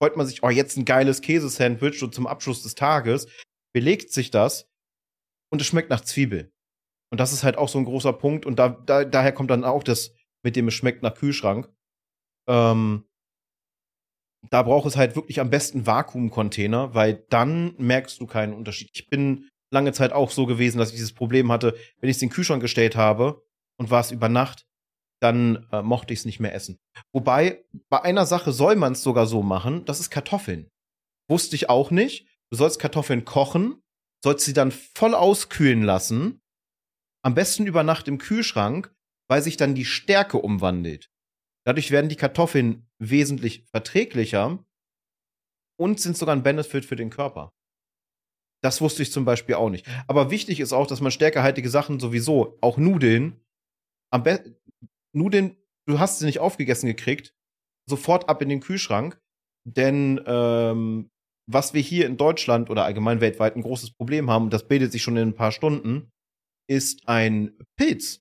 freut man sich, oh, jetzt ein geiles Käsesandwich und zum Abschluss des Tages belegt sich das und es schmeckt nach Zwiebel. Und das ist halt auch so ein großer Punkt. Und da, da, daher kommt dann auch das, mit dem es schmeckt nach Kühlschrank. Ähm, da braucht es halt wirklich am besten Vakuumcontainer, weil dann merkst du keinen Unterschied. Ich bin lange Zeit auch so gewesen, dass ich dieses Problem hatte, wenn ich es in den Kühlschrank gestellt habe und war es über Nacht, dann äh, mochte ich es nicht mehr essen. Wobei, bei einer Sache soll man es sogar so machen, das ist Kartoffeln. Wusste ich auch nicht. Du sollst Kartoffeln kochen, sollst sie dann voll auskühlen lassen am besten über Nacht im Kühlschrank, weil sich dann die Stärke umwandelt. Dadurch werden die Kartoffeln wesentlich verträglicher und sind sogar ein Benefit für den Körper. Das wusste ich zum Beispiel auch nicht. Aber wichtig ist auch, dass man stärkehaltige Sachen sowieso, auch Nudeln, am besten, Nudeln, du hast sie nicht aufgegessen gekriegt, sofort ab in den Kühlschrank. Denn ähm, was wir hier in Deutschland oder allgemein weltweit ein großes Problem haben, das bildet sich schon in ein paar Stunden, ist ein Pilz,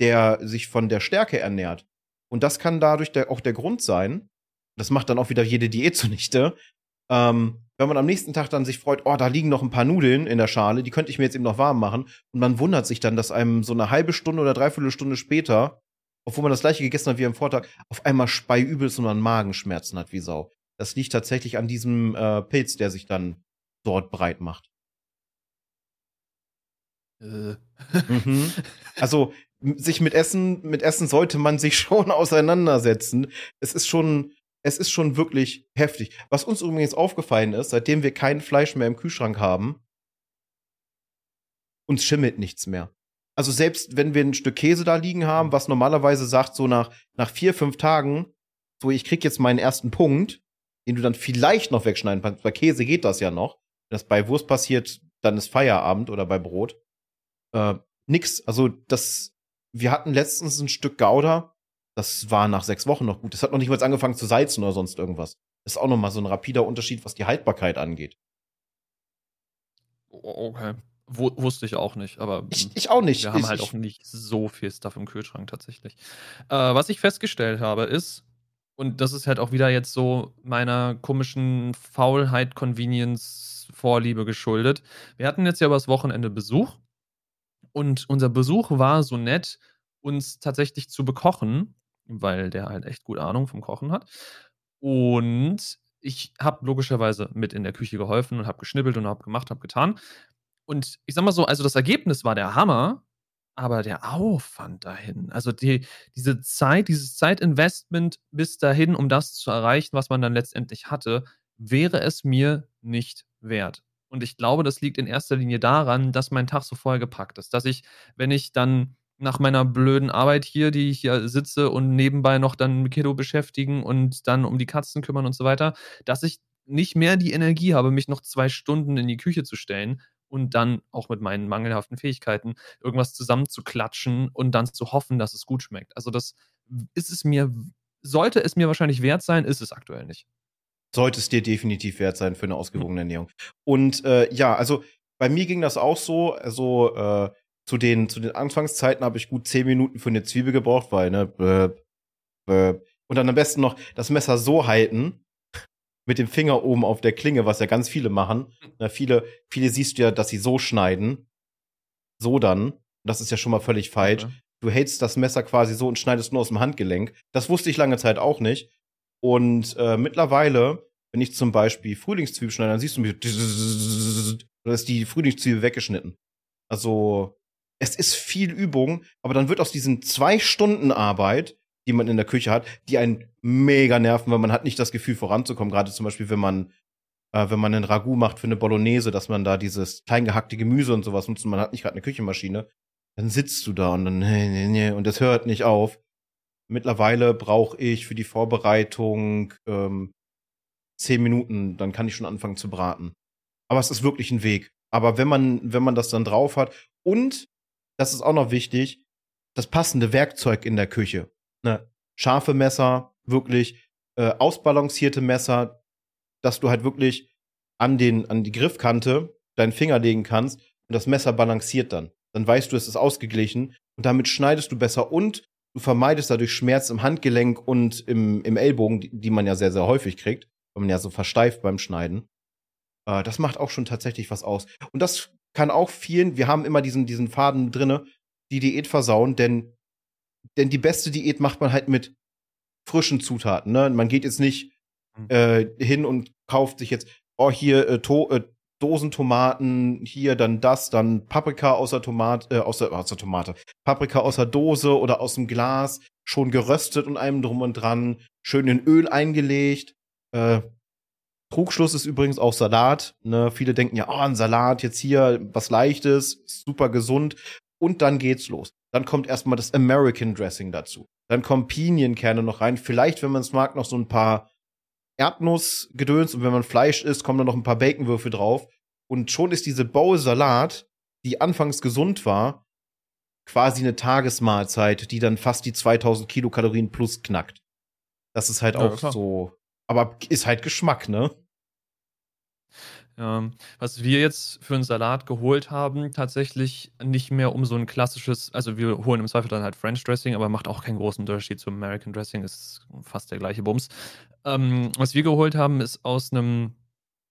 der sich von der Stärke ernährt. Und das kann dadurch der, auch der Grund sein, das macht dann auch wieder jede Diät zunichte, ähm, wenn man am nächsten Tag dann sich freut, oh, da liegen noch ein paar Nudeln in der Schale, die könnte ich mir jetzt eben noch warm machen. Und man wundert sich dann, dass einem so eine halbe Stunde oder dreiviertel Stunde später, obwohl man das gleiche gegessen hat wie am Vortag, auf einmal Speiübel und man Magenschmerzen hat wie Sau. Das liegt tatsächlich an diesem äh, Pilz, der sich dann dort breit macht. Äh. Mhm. <laughs> Also sich mit Essen, mit Essen sollte man sich <laughs> schon auseinandersetzen. Es ist schon, es ist schon wirklich heftig. Was uns übrigens aufgefallen ist, seitdem wir kein Fleisch mehr im Kühlschrank haben, uns schimmelt nichts mehr. Also selbst wenn wir ein Stück Käse da liegen haben, was normalerweise sagt, so nach, nach vier, fünf Tagen, so ich krieg jetzt meinen ersten Punkt, den du dann vielleicht noch wegschneiden kannst. Bei Käse geht das ja noch. Wenn das bei Wurst passiert, dann ist Feierabend oder bei Brot äh, nix. Also das, wir hatten letztens ein Stück Gouda, das war nach sechs Wochen noch gut. Das hat noch nicht mal angefangen zu salzen oder sonst irgendwas. Das ist auch noch mal so ein rapider Unterschied, was die Haltbarkeit angeht. Okay. W wusste ich auch nicht, aber ich, ich auch nicht. Wir haben ich, halt auch nicht so viel Stuff im Kühlschrank tatsächlich. Äh, was ich festgestellt habe, ist, und das ist halt auch wieder jetzt so meiner komischen Faulheit, Convenience, Vorliebe geschuldet. Wir hatten jetzt ja übers Wochenende Besuch und unser Besuch war so nett, uns tatsächlich zu bekochen, weil der halt echt gut Ahnung vom Kochen hat. Und ich habe logischerweise mit in der Küche geholfen und habe geschnippelt und habe gemacht, habe getan. Und ich sag mal so, also das Ergebnis war der Hammer, aber der Aufwand dahin, also die, diese Zeit, dieses Zeitinvestment bis dahin, um das zu erreichen, was man dann letztendlich hatte, wäre es mir nicht wert. Und ich glaube, das liegt in erster Linie daran, dass mein Tag so vollgepackt ist, dass ich, wenn ich dann nach meiner blöden Arbeit hier, die ich hier sitze und nebenbei noch dann mit Kiddo beschäftigen und dann um die Katzen kümmern und so weiter, dass ich nicht mehr die Energie habe, mich noch zwei Stunden in die Küche zu stellen und dann auch mit meinen mangelhaften Fähigkeiten irgendwas zusammenzuklatschen und dann zu hoffen, dass es gut schmeckt. Also das ist es mir, sollte es mir wahrscheinlich wert sein, ist es aktuell nicht. Sollte es dir definitiv wert sein für eine ausgewogene Ernährung. Und äh, ja, also bei mir ging das auch so. Also äh, zu den, zu den Anfangszeiten habe ich gut zehn Minuten für eine Zwiebel gebraucht, weil, ne, bäh, bäh. und dann am besten noch das Messer so halten, mit dem Finger oben auf der Klinge, was ja ganz viele machen. Na, viele, viele siehst du ja, dass sie so schneiden. So dann. Das ist ja schon mal völlig falsch. Okay. Du hältst das Messer quasi so und schneidest nur aus dem Handgelenk. Das wusste ich lange Zeit auch nicht. Und äh, mittlerweile, wenn ich zum Beispiel Frühlingszwiebel schneide, dann siehst du mir, da ist die Frühlingszwiebel weggeschnitten. Also, es ist viel Übung, aber dann wird aus diesen zwei Stunden Arbeit, die man in der Küche hat, die einen mega nerven, weil man hat nicht das Gefühl voranzukommen. Gerade zum Beispiel, wenn man äh, wenn man einen Ragout macht für eine Bolognese, dass man da dieses kleingehackte Gemüse und sowas nutzt und man hat nicht gerade eine Küchenmaschine, dann sitzt du da und dann nee, nee, nee, und das hört nicht auf. Mittlerweile brauche ich für die Vorbereitung ähm, zehn Minuten, dann kann ich schon anfangen zu braten. Aber es ist wirklich ein Weg. Aber wenn man, wenn man das dann drauf hat und das ist auch noch wichtig, das passende Werkzeug in der Küche. Ne? Scharfe Messer, wirklich äh, ausbalancierte Messer, dass du halt wirklich an, den, an die Griffkante deinen Finger legen kannst und das Messer balanciert dann. Dann weißt du, es ist ausgeglichen und damit schneidest du besser und du vermeidest dadurch Schmerz im Handgelenk und im, im Ellbogen, die, die man ja sehr, sehr häufig kriegt, weil man ja so versteift beim Schneiden. Äh, das macht auch schon tatsächlich was aus. Und das kann auch vielen, wir haben immer diesen, diesen Faden drinne, die Diät versauen, denn, denn die beste Diät macht man halt mit frischen Zutaten. Ne? Man geht jetzt nicht mhm. äh, hin und kauft sich jetzt, oh, hier äh, to äh, Dosentomaten, hier dann das, dann Paprika aus der Tomate, äh, aus der, aus der Tomate, Paprika aus der Dose oder aus dem Glas, schon geröstet und einem drum und dran, schön in Öl eingelegt. Äh, Trugschluss ist übrigens auch Salat. Ne? Viele denken ja, oh, ein Salat, jetzt hier was Leichtes, super gesund. Und dann geht's los. Dann kommt erstmal das American Dressing dazu. Dann kommen Pinienkerne noch rein. Vielleicht, wenn man es mag, noch so ein paar Erdnussgedöns. Und wenn man Fleisch isst, kommen dann noch ein paar Baconwürfel drauf. Und schon ist diese Bowl Salat, die anfangs gesund war, quasi eine Tagesmahlzeit, die dann fast die 2000 Kilokalorien plus knackt. Das ist halt ja, auch klar. so aber ist halt Geschmack, ne? Ja, was wir jetzt für einen Salat geholt haben, tatsächlich nicht mehr um so ein klassisches, also wir holen im Zweifel dann halt French Dressing, aber macht auch keinen großen Unterschied zum American Dressing, ist fast der gleiche Bums. Ähm, was wir geholt haben, ist aus einem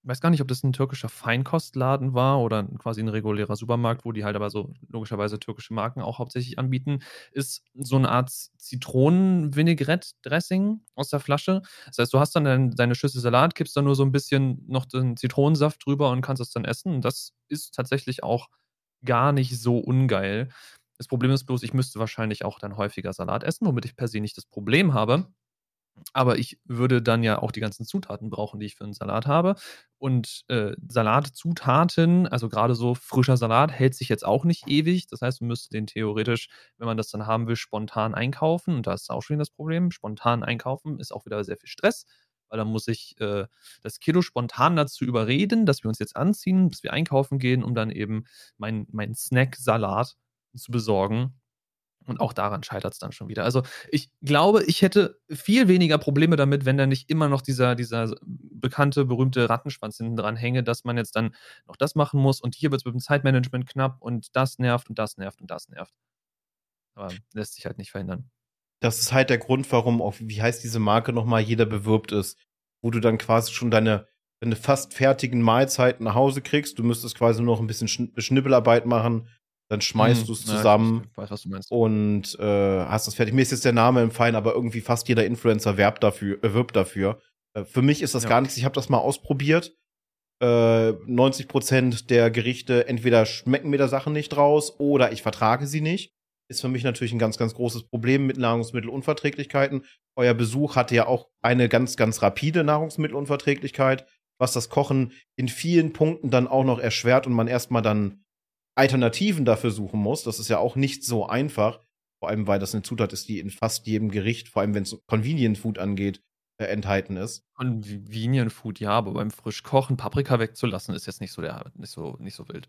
weiß gar nicht, ob das ein türkischer Feinkostladen war oder quasi ein regulärer Supermarkt, wo die halt aber so logischerweise türkische Marken auch hauptsächlich anbieten, ist so eine Art Zitronen-Vinaigrette-Dressing aus der Flasche. Das heißt, du hast dann dein, deine Schüssel Salat, kippst dann nur so ein bisschen noch den Zitronensaft drüber und kannst es dann essen. Und das ist tatsächlich auch gar nicht so ungeil. Das Problem ist bloß, ich müsste wahrscheinlich auch dann häufiger Salat essen, womit ich per se nicht das Problem habe. Aber ich würde dann ja auch die ganzen Zutaten brauchen, die ich für einen Salat habe. Und äh, Salatzutaten, also gerade so frischer Salat, hält sich jetzt auch nicht ewig. Das heißt, man müsste den theoretisch, wenn man das dann haben will, spontan einkaufen. Und da ist auch schon das Problem. Spontan einkaufen ist auch wieder sehr viel Stress, weil dann muss ich äh, das Kilo spontan dazu überreden, dass wir uns jetzt anziehen, bis wir einkaufen gehen, um dann eben meinen mein Snack-Salat zu besorgen und auch daran scheitert es dann schon wieder. Also ich glaube, ich hätte viel weniger Probleme damit, wenn da nicht immer noch dieser, dieser bekannte, berühmte Rattenschwanz hinten dran hänge, dass man jetzt dann noch das machen muss und hier wird es mit dem Zeitmanagement knapp und das nervt und das nervt und das nervt. Aber lässt sich halt nicht verhindern. Das ist halt der Grund, warum auch, wie heißt diese Marke nochmal, jeder bewirbt ist, wo du dann quasi schon deine, deine fast fertigen Mahlzeiten nach Hause kriegst. Du müsstest quasi nur noch ein bisschen Schnippelarbeit machen dann schmeißt hm, du es zusammen ja, weiß, was du meinst. und äh, hast das fertig. Mir ist jetzt der Name im Fein, aber irgendwie fast jeder Influencer werbt dafür, äh, wirbt dafür. Äh, für mich ist das ja. gar nichts. Ich habe das mal ausprobiert. Äh, 90 Prozent der Gerichte entweder schmecken mir da Sachen nicht raus oder ich vertrage sie nicht. Ist für mich natürlich ein ganz, ganz großes Problem mit Nahrungsmittelunverträglichkeiten. Euer Besuch hatte ja auch eine ganz, ganz rapide Nahrungsmittelunverträglichkeit, was das Kochen in vielen Punkten dann auch noch erschwert und man erstmal dann Alternativen dafür suchen muss. Das ist ja auch nicht so einfach. Vor allem, weil das eine Zutat ist, die in fast jedem Gericht, vor allem wenn es Convenient Food angeht, äh, enthalten ist. Convenient Food, ja, aber beim Frischkochen Paprika wegzulassen, ist jetzt nicht so, der, nicht so, nicht so wild.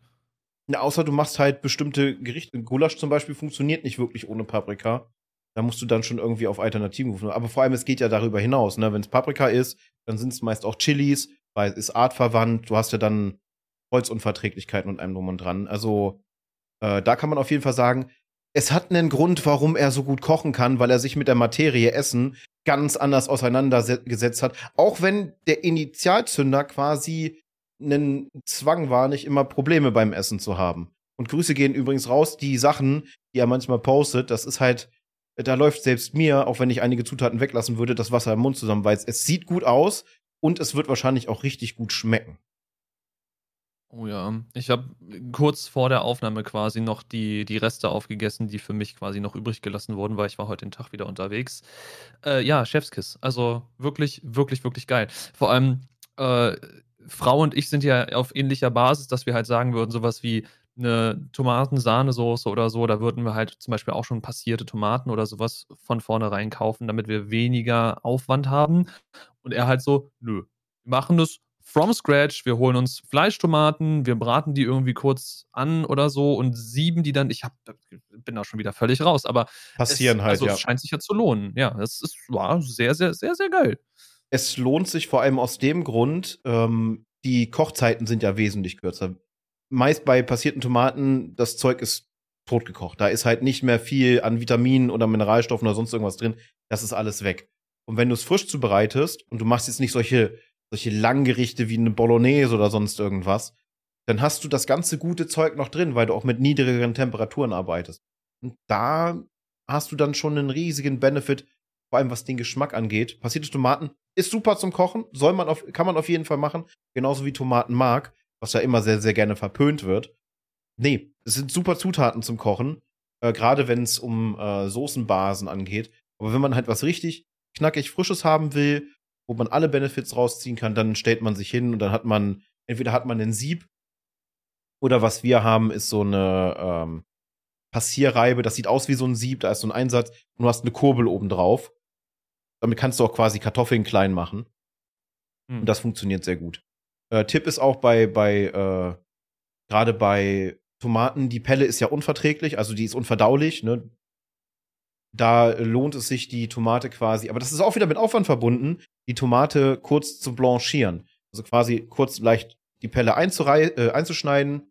Ja, außer du machst halt bestimmte Gerichte. Gulasch zum Beispiel funktioniert nicht wirklich ohne Paprika. Da musst du dann schon irgendwie auf Alternativen rufen. Aber vor allem, es geht ja darüber hinaus. Ne? Wenn es Paprika ist, dann sind es meist auch Chilis, weil es ist artverwandt. Du hast ja dann Holzunverträglichkeiten und einem drum und dran. Also äh, da kann man auf jeden Fall sagen, es hat einen Grund, warum er so gut kochen kann, weil er sich mit der Materie Essen ganz anders auseinandergesetzt hat. Auch wenn der Initialzünder quasi einen Zwang war, nicht immer Probleme beim Essen zu haben. Und Grüße gehen übrigens raus, die Sachen, die er manchmal postet, das ist halt, da läuft selbst mir, auch wenn ich einige Zutaten weglassen würde, das Wasser im Mund zusammen, weil es sieht gut aus und es wird wahrscheinlich auch richtig gut schmecken. Oh ja, ich habe kurz vor der Aufnahme quasi noch die, die Reste aufgegessen, die für mich quasi noch übrig gelassen wurden, weil ich war heute den Tag wieder unterwegs. Äh, ja, Chefskiss. Also wirklich, wirklich, wirklich geil. Vor allem, äh, Frau und ich sind ja auf ähnlicher Basis, dass wir halt sagen würden, sowas wie eine Tomatensahnesoße oder so, da würden wir halt zum Beispiel auch schon passierte Tomaten oder sowas von vornherein kaufen, damit wir weniger Aufwand haben. Und er halt so, nö, machen das from scratch. Wir holen uns Fleischtomaten, wir braten die irgendwie kurz an oder so und sieben die dann. Ich hab, bin da schon wieder völlig raus, aber passieren es, halt. Also ja. es scheint sich ja zu lohnen. Ja, es ist, war sehr, sehr, sehr, sehr geil. Es lohnt sich vor allem aus dem Grund, ähm, die Kochzeiten sind ja wesentlich kürzer. Meist bei passierten Tomaten, das Zeug ist totgekocht. Da ist halt nicht mehr viel an Vitaminen oder Mineralstoffen oder sonst irgendwas drin. Das ist alles weg. Und wenn du es frisch zubereitest und du machst jetzt nicht solche solche Langgerichte wie eine Bolognese oder sonst irgendwas, dann hast du das ganze gute Zeug noch drin, weil du auch mit niedrigeren Temperaturen arbeitest. Und da hast du dann schon einen riesigen Benefit, vor allem was den Geschmack angeht. Passierte Tomaten ist super zum Kochen, soll man auf, kann man auf jeden Fall machen, genauso wie Tomatenmark, was ja immer sehr, sehr gerne verpönt wird. Nee, es sind super Zutaten zum Kochen, äh, gerade wenn es um äh, Soßenbasen angeht. Aber wenn man halt was richtig knackig Frisches haben will, wo man alle Benefits rausziehen kann, dann stellt man sich hin und dann hat man, entweder hat man einen Sieb oder was wir haben, ist so eine ähm, Passierreibe. Das sieht aus wie so ein Sieb, da ist so ein Einsatz und du hast eine Kurbel oben drauf. Damit kannst du auch quasi Kartoffeln klein machen. Hm. Und das funktioniert sehr gut. Äh, Tipp ist auch bei, bei äh, gerade bei Tomaten, die Pelle ist ja unverträglich, also die ist unverdaulich, ne? Da lohnt es sich, die Tomate quasi, aber das ist auch wieder mit Aufwand verbunden, die Tomate kurz zu blanchieren. Also quasi kurz leicht die Pelle äh, einzuschneiden,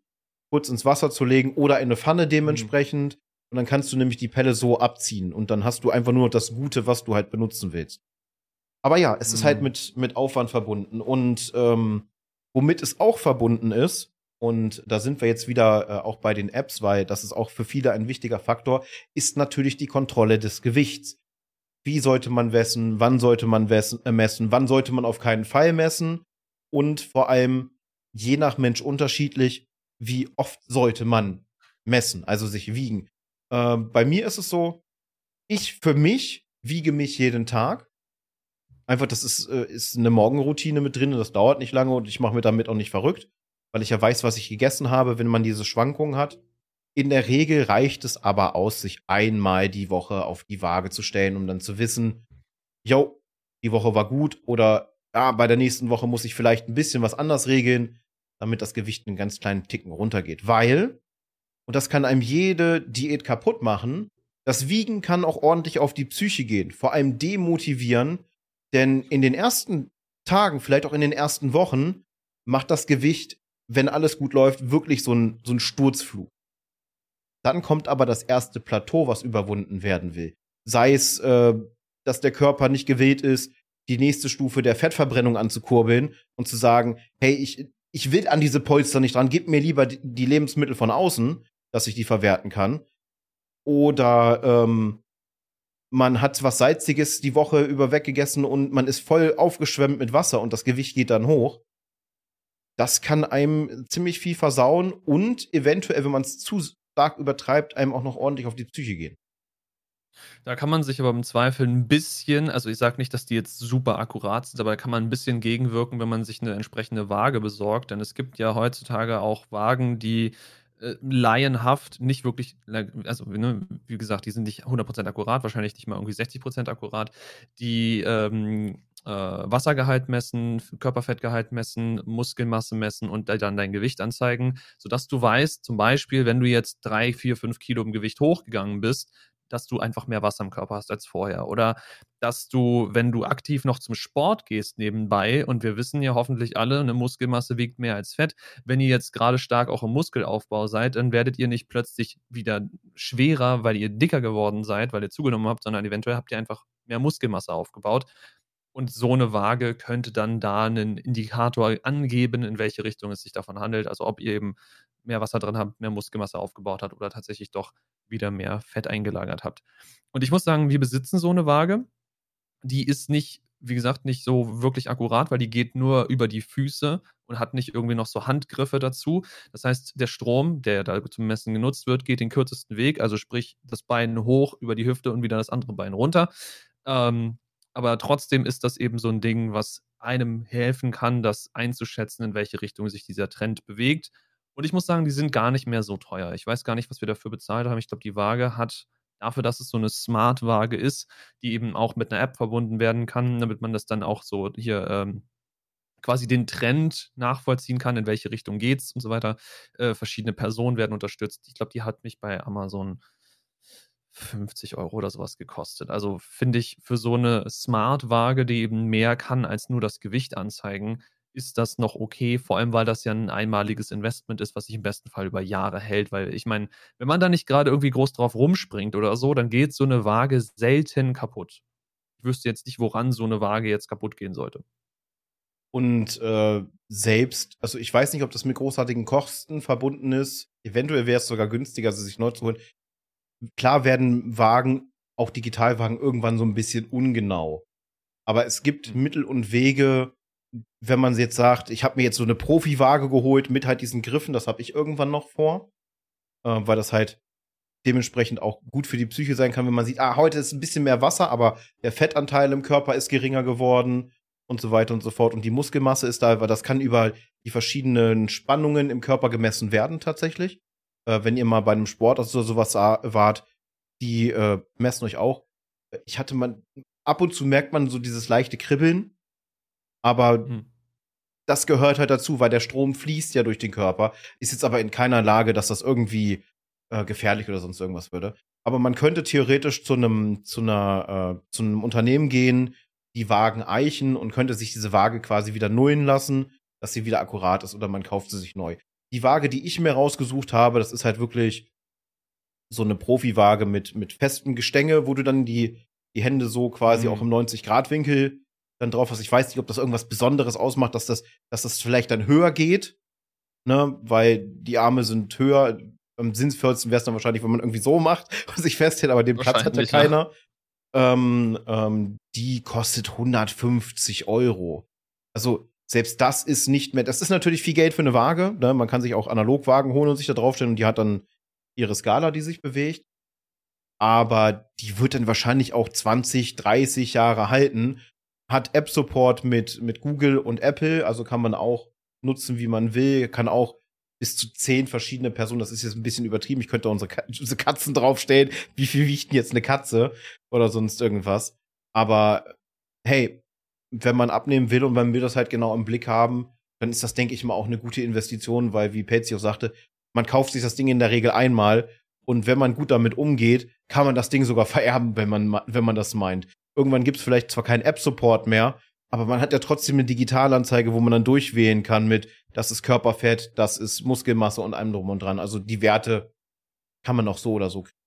kurz ins Wasser zu legen oder in eine Pfanne dementsprechend. Mhm. Und dann kannst du nämlich die Pelle so abziehen und dann hast du einfach nur das Gute, was du halt benutzen willst. Aber ja, es mhm. ist halt mhm. mit, mit Aufwand verbunden. Und ähm, womit es auch verbunden ist, und da sind wir jetzt wieder äh, auch bei den Apps, weil das ist auch für viele ein wichtiger Faktor, ist natürlich die Kontrolle des Gewichts. Wie sollte man messen? Wann sollte man äh, messen? Wann sollte man auf keinen Fall messen? Und vor allem, je nach Mensch unterschiedlich, wie oft sollte man messen, also sich wiegen. Äh, bei mir ist es so, ich für mich wiege mich jeden Tag. Einfach, das ist, äh, ist eine Morgenroutine mit drin und das dauert nicht lange und ich mache mir damit auch nicht verrückt weil ich ja weiß, was ich gegessen habe, wenn man diese Schwankungen hat. In der Regel reicht es aber aus, sich einmal die Woche auf die Waage zu stellen, um dann zu wissen, yo, die Woche war gut oder ja, bei der nächsten Woche muss ich vielleicht ein bisschen was anders regeln, damit das Gewicht einen ganz kleinen Ticken runtergeht. Weil, und das kann einem jede Diät kaputt machen, das Wiegen kann auch ordentlich auf die Psyche gehen, vor allem demotivieren, denn in den ersten Tagen, vielleicht auch in den ersten Wochen, macht das Gewicht wenn alles gut läuft, wirklich so ein, so ein Sturzflug. Dann kommt aber das erste Plateau, was überwunden werden will. Sei es, äh, dass der Körper nicht gewillt ist, die nächste Stufe der Fettverbrennung anzukurbeln und zu sagen, hey, ich, ich will an diese Polster nicht dran, gib mir lieber die, die Lebensmittel von außen, dass ich die verwerten kann. Oder ähm, man hat was Salziges die Woche über weggegessen und man ist voll aufgeschwemmt mit Wasser und das Gewicht geht dann hoch. Das kann einem ziemlich viel versauen und eventuell, wenn man es zu stark übertreibt, einem auch noch ordentlich auf die Psyche gehen. Da kann man sich aber im Zweifel ein bisschen, also ich sage nicht, dass die jetzt super akkurat sind, aber da kann man ein bisschen gegenwirken, wenn man sich eine entsprechende Waage besorgt. Denn es gibt ja heutzutage auch Wagen, die äh, laienhaft nicht wirklich, also ne, wie gesagt, die sind nicht 100% akkurat, wahrscheinlich nicht mal irgendwie 60% akkurat, die ähm, äh, Wassergehalt messen, Körperfettgehalt messen, Muskelmasse messen und dann dein Gewicht anzeigen, sodass du weißt, zum Beispiel, wenn du jetzt drei, vier, fünf Kilo im Gewicht hochgegangen bist, dass du einfach mehr Wasser im Körper hast als vorher. Oder dass du, wenn du aktiv noch zum Sport gehst nebenbei, und wir wissen ja hoffentlich alle, eine Muskelmasse wiegt mehr als Fett, wenn ihr jetzt gerade stark auch im Muskelaufbau seid, dann werdet ihr nicht plötzlich wieder schwerer, weil ihr dicker geworden seid, weil ihr zugenommen habt, sondern eventuell habt ihr einfach mehr Muskelmasse aufgebaut. Und so eine Waage könnte dann da einen Indikator angeben, in welche Richtung es sich davon handelt. Also ob ihr eben mehr Wasser drin habt, mehr Muskelmasse aufgebaut habt oder tatsächlich doch wieder mehr Fett eingelagert habt. Und ich muss sagen, wir besitzen so eine Waage. Die ist nicht, wie gesagt, nicht so wirklich akkurat, weil die geht nur über die Füße und hat nicht irgendwie noch so Handgriffe dazu. Das heißt, der Strom, der da zum Messen genutzt wird, geht den kürzesten Weg, also sprich das Bein hoch über die Hüfte und wieder das andere Bein runter. Ähm, aber trotzdem ist das eben so ein Ding, was einem helfen kann, das einzuschätzen, in welche Richtung sich dieser Trend bewegt und ich muss sagen, die sind gar nicht mehr so teuer. Ich weiß gar nicht, was wir dafür bezahlt haben. Ich glaube, die Waage hat dafür, dass es so eine Smart-Waage ist, die eben auch mit einer App verbunden werden kann, damit man das dann auch so hier ähm, quasi den Trend nachvollziehen kann, in welche Richtung geht's und so weiter. Äh, verschiedene Personen werden unterstützt. Ich glaube, die hat mich bei Amazon 50 Euro oder sowas gekostet. Also finde ich für so eine Smart-Waage, die eben mehr kann als nur das Gewicht anzeigen, ist das noch okay, vor allem weil das ja ein einmaliges Investment ist, was sich im besten Fall über Jahre hält, weil ich meine, wenn man da nicht gerade irgendwie groß drauf rumspringt oder so, dann geht so eine Waage selten kaputt. Ich wüsste jetzt nicht, woran so eine Waage jetzt kaputt gehen sollte. Und äh, selbst, also ich weiß nicht, ob das mit großartigen Kosten verbunden ist. Eventuell wäre es sogar günstiger, sie sich neu zu holen. Klar werden Wagen, auch Digitalwagen, irgendwann so ein bisschen ungenau. Aber es gibt mhm. Mittel und Wege, wenn man jetzt sagt, ich habe mir jetzt so eine Profi-Waage geholt mit halt diesen Griffen, das habe ich irgendwann noch vor, äh, weil das halt dementsprechend auch gut für die Psyche sein kann, wenn man sieht, ah, heute ist ein bisschen mehr Wasser, aber der Fettanteil im Körper ist geringer geworden und so weiter und so fort und die Muskelmasse ist da, weil das kann über die verschiedenen Spannungen im Körper gemessen werden tatsächlich. Äh, wenn ihr mal bei einem Sport oder sowas wart, die äh, messen euch auch. Ich hatte man ab und zu merkt man so dieses leichte Kribbeln aber hm. das gehört halt dazu, weil der Strom fließt ja durch den Körper, ist jetzt aber in keiner Lage, dass das irgendwie äh, gefährlich oder sonst irgendwas würde. Aber man könnte theoretisch zu einem zu einer äh, zu einem Unternehmen gehen, die Wagen eichen und könnte sich diese Waage quasi wieder nullen lassen, dass sie wieder akkurat ist oder man kauft sie sich neu. Die Waage, die ich mir rausgesucht habe, das ist halt wirklich so eine Profi-Waage mit mit festem Gestänge, wo du dann die die Hände so quasi mhm. auch im 90 Grad Winkel dann drauf hast. Ich weiß nicht, ob das irgendwas Besonderes ausmacht, dass das, dass das vielleicht dann höher geht, ne, weil die Arme sind höher. Am sinnvollsten wäre es dann wahrscheinlich, wenn man irgendwie so macht <laughs> und sich festhält, aber den Platz hat ja keiner. Ähm, ähm, die kostet 150 Euro. Also selbst das ist nicht mehr, das ist natürlich viel Geld für eine Waage. Ne? Man kann sich auch Analogwagen holen und sich da draufstellen und die hat dann ihre Skala, die sich bewegt. Aber die wird dann wahrscheinlich auch 20, 30 Jahre halten hat App-Support mit, mit Google und Apple, also kann man auch nutzen, wie man will, kann auch bis zu zehn verschiedene Personen, das ist jetzt ein bisschen übertrieben, ich könnte unsere, unsere <laughs> Katzen draufstellen, wie viel wiegt denn jetzt eine Katze oder sonst irgendwas. Aber hey, wenn man abnehmen will und man will das halt genau im Blick haben, dann ist das, denke ich mal, auch eine gute Investition, weil, wie Patsy auch sagte, man kauft sich das Ding in der Regel einmal und wenn man gut damit umgeht, kann man das Ding sogar <laughs> vererben, wenn man, wenn man das meint. Irgendwann gibt es vielleicht zwar keinen App-Support mehr, aber man hat ja trotzdem eine Digitalanzeige, wo man dann durchwählen kann mit, das ist Körperfett, das ist Muskelmasse und allem drum und dran. Also die Werte kann man auch so oder so kriegen.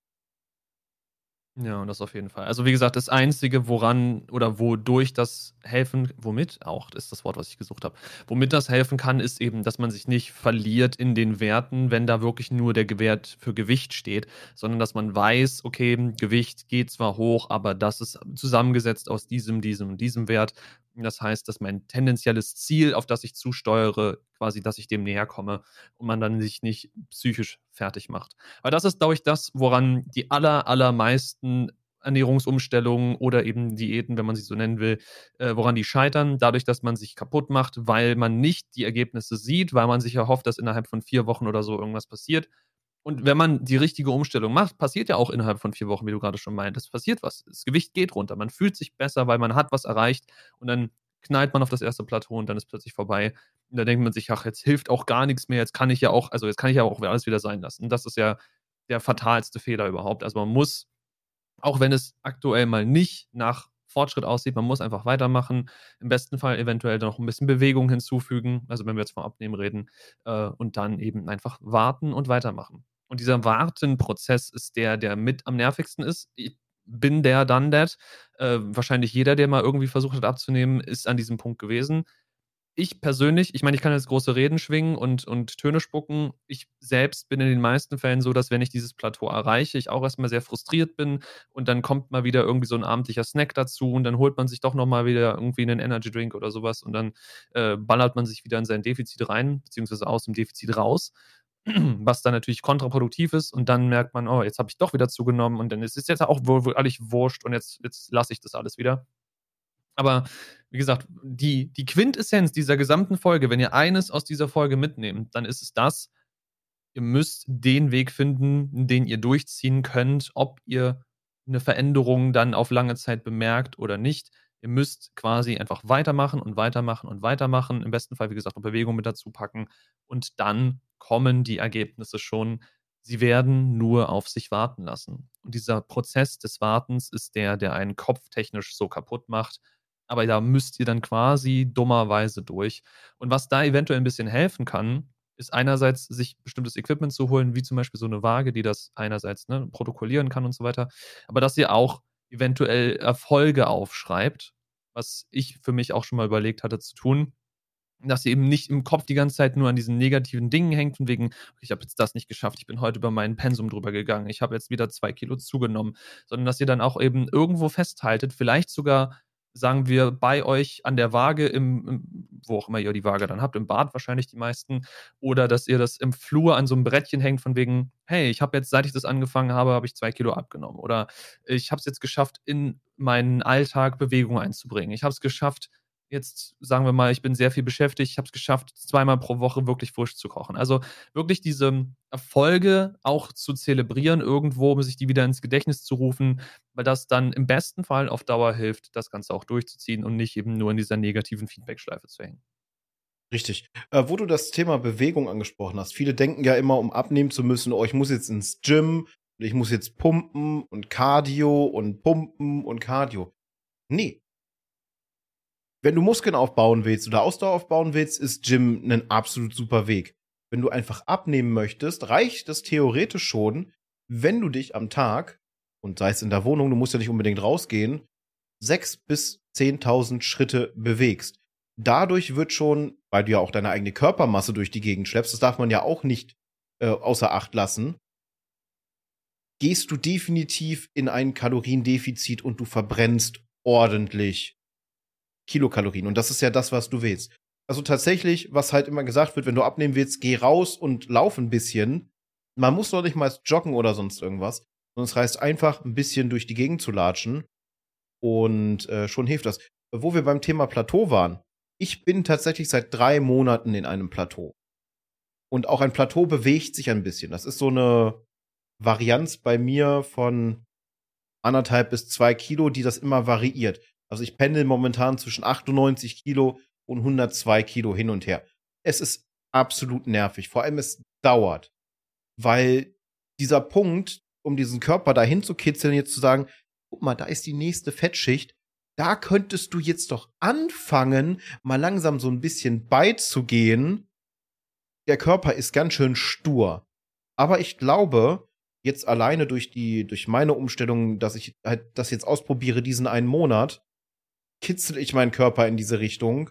Ja, das auf jeden Fall. Also, wie gesagt, das Einzige, woran oder wodurch das helfen womit auch, ist das Wort, was ich gesucht habe. Womit das helfen kann, ist eben, dass man sich nicht verliert in den Werten, wenn da wirklich nur der Wert für Gewicht steht, sondern dass man weiß, okay, Gewicht geht zwar hoch, aber das ist zusammengesetzt aus diesem, diesem und diesem Wert. Das heißt, dass mein tendenzielles Ziel, auf das ich zusteuere, quasi, dass ich dem näher komme und man dann sich nicht psychisch fertig macht. Weil das ist, glaube ich, das, woran die aller, allermeisten Ernährungsumstellungen oder eben Diäten, wenn man sie so nennen will, äh, woran die scheitern, dadurch, dass man sich kaputt macht, weil man nicht die Ergebnisse sieht, weil man sich erhofft, dass innerhalb von vier Wochen oder so irgendwas passiert. Und wenn man die richtige Umstellung macht, passiert ja auch innerhalb von vier Wochen, wie du gerade schon meintest, passiert was. Das Gewicht geht runter, man fühlt sich besser, weil man hat was erreicht und dann knallt man auf das erste Plateau und dann ist plötzlich vorbei. Und da denkt man sich, ach, jetzt hilft auch gar nichts mehr, jetzt kann ich ja auch, also jetzt kann ich ja auch alles wieder sein lassen. Und das ist ja der fatalste Fehler überhaupt. Also man muss, auch wenn es aktuell mal nicht nach Fortschritt aussieht, man muss einfach weitermachen. Im besten Fall eventuell noch ein bisschen Bewegung hinzufügen, also wenn wir jetzt vom Abnehmen reden, äh, und dann eben einfach warten und weitermachen. Und dieser Wartenprozess ist der, der mit am nervigsten ist. Ich bin der, dann that. Äh, wahrscheinlich jeder, der mal irgendwie versucht hat abzunehmen, ist an diesem Punkt gewesen. Ich persönlich, ich meine, ich kann jetzt große Reden schwingen und, und Töne spucken. Ich selbst bin in den meisten Fällen so, dass wenn ich dieses Plateau erreiche, ich auch erstmal sehr frustriert bin und dann kommt mal wieder irgendwie so ein abendlicher Snack dazu und dann holt man sich doch nochmal wieder irgendwie einen Energy Drink oder sowas und dann äh, ballert man sich wieder in sein Defizit rein, beziehungsweise aus dem Defizit raus <clears throat> was dann natürlich kontraproduktiv ist und dann merkt man, oh, jetzt habe ich doch wieder zugenommen und dann ist es jetzt auch wohl, alles wurscht und jetzt, jetzt lasse ich das alles wieder. Aber wie gesagt, die, die Quintessenz dieser gesamten Folge, wenn ihr eines aus dieser Folge mitnehmt, dann ist es das, ihr müsst den Weg finden, den ihr durchziehen könnt, ob ihr eine Veränderung dann auf lange Zeit bemerkt oder nicht. Ihr müsst quasi einfach weitermachen und weitermachen und weitermachen. Im besten Fall, wie gesagt, noch Bewegung mit dazu packen. Und dann kommen die Ergebnisse schon. Sie werden nur auf sich warten lassen. Und dieser Prozess des Wartens ist der, der einen kopftechnisch so kaputt macht. Aber da müsst ihr dann quasi dummerweise durch. Und was da eventuell ein bisschen helfen kann, ist einerseits sich bestimmtes Equipment zu holen, wie zum Beispiel so eine Waage, die das einerseits ne, protokollieren kann und so weiter. Aber dass ihr auch eventuell Erfolge aufschreibt, was ich für mich auch schon mal überlegt hatte zu tun, dass sie eben nicht im Kopf die ganze Zeit nur an diesen negativen Dingen hängt, von wegen, ich habe jetzt das nicht geschafft, ich bin heute über meinen Pensum drüber gegangen, ich habe jetzt wieder zwei Kilo zugenommen, sondern dass ihr dann auch eben irgendwo festhaltet, vielleicht sogar sagen wir, bei euch an der Waage, im, im, wo auch immer ihr die Waage dann habt, im Bad wahrscheinlich die meisten, oder dass ihr das im Flur an so einem Brettchen hängt, von wegen, hey, ich habe jetzt, seit ich das angefangen habe, habe ich zwei Kilo abgenommen. Oder ich habe es jetzt geschafft, in meinen Alltag Bewegung einzubringen. Ich habe es geschafft, jetzt sagen wir mal, ich bin sehr viel beschäftigt, ich habe es geschafft, zweimal pro Woche wirklich Wurst zu kochen. Also wirklich diese Erfolge auch zu zelebrieren, irgendwo, um sich die wieder ins Gedächtnis zu rufen, weil das dann im besten Fall auf Dauer hilft, das Ganze auch durchzuziehen und nicht eben nur in dieser negativen Feedback-Schleife zu hängen. Richtig. Äh, wo du das Thema Bewegung angesprochen hast, viele denken ja immer, um abnehmen zu müssen, oh, ich muss jetzt ins Gym, ich muss jetzt pumpen und Cardio und pumpen und Cardio. Nee, wenn du Muskeln aufbauen willst oder Ausdauer aufbauen willst, ist Gym ein absolut super Weg. Wenn du einfach abnehmen möchtest, reicht es theoretisch schon, wenn du dich am Tag, und sei es in der Wohnung, du musst ja nicht unbedingt rausgehen, sechs bis zehntausend Schritte bewegst. Dadurch wird schon, weil du ja auch deine eigene Körpermasse durch die Gegend schleppst, das darf man ja auch nicht äh, außer Acht lassen, gehst du definitiv in ein Kaloriendefizit und du verbrennst ordentlich Kilokalorien. Und das ist ja das, was du willst. Also tatsächlich, was halt immer gesagt wird, wenn du abnehmen willst, geh raus und lauf ein bisschen. Man muss doch nicht mal joggen oder sonst irgendwas. Sondern es heißt einfach, ein bisschen durch die Gegend zu latschen. Und äh, schon hilft das. Wo wir beim Thema Plateau waren. Ich bin tatsächlich seit drei Monaten in einem Plateau. Und auch ein Plateau bewegt sich ein bisschen. Das ist so eine Varianz bei mir von anderthalb bis zwei Kilo, die das immer variiert. Also ich pendel momentan zwischen 98 Kilo und 102 Kilo hin und her. Es ist absolut nervig. Vor allem es dauert. Weil dieser Punkt, um diesen Körper dahin zu kitzeln, jetzt zu sagen, guck mal, da ist die nächste Fettschicht. Da könntest du jetzt doch anfangen, mal langsam so ein bisschen beizugehen. Der Körper ist ganz schön stur. Aber ich glaube, jetzt alleine durch die, durch meine Umstellung, dass ich halt das jetzt ausprobiere, diesen einen Monat, kitzel ich meinen Körper in diese Richtung,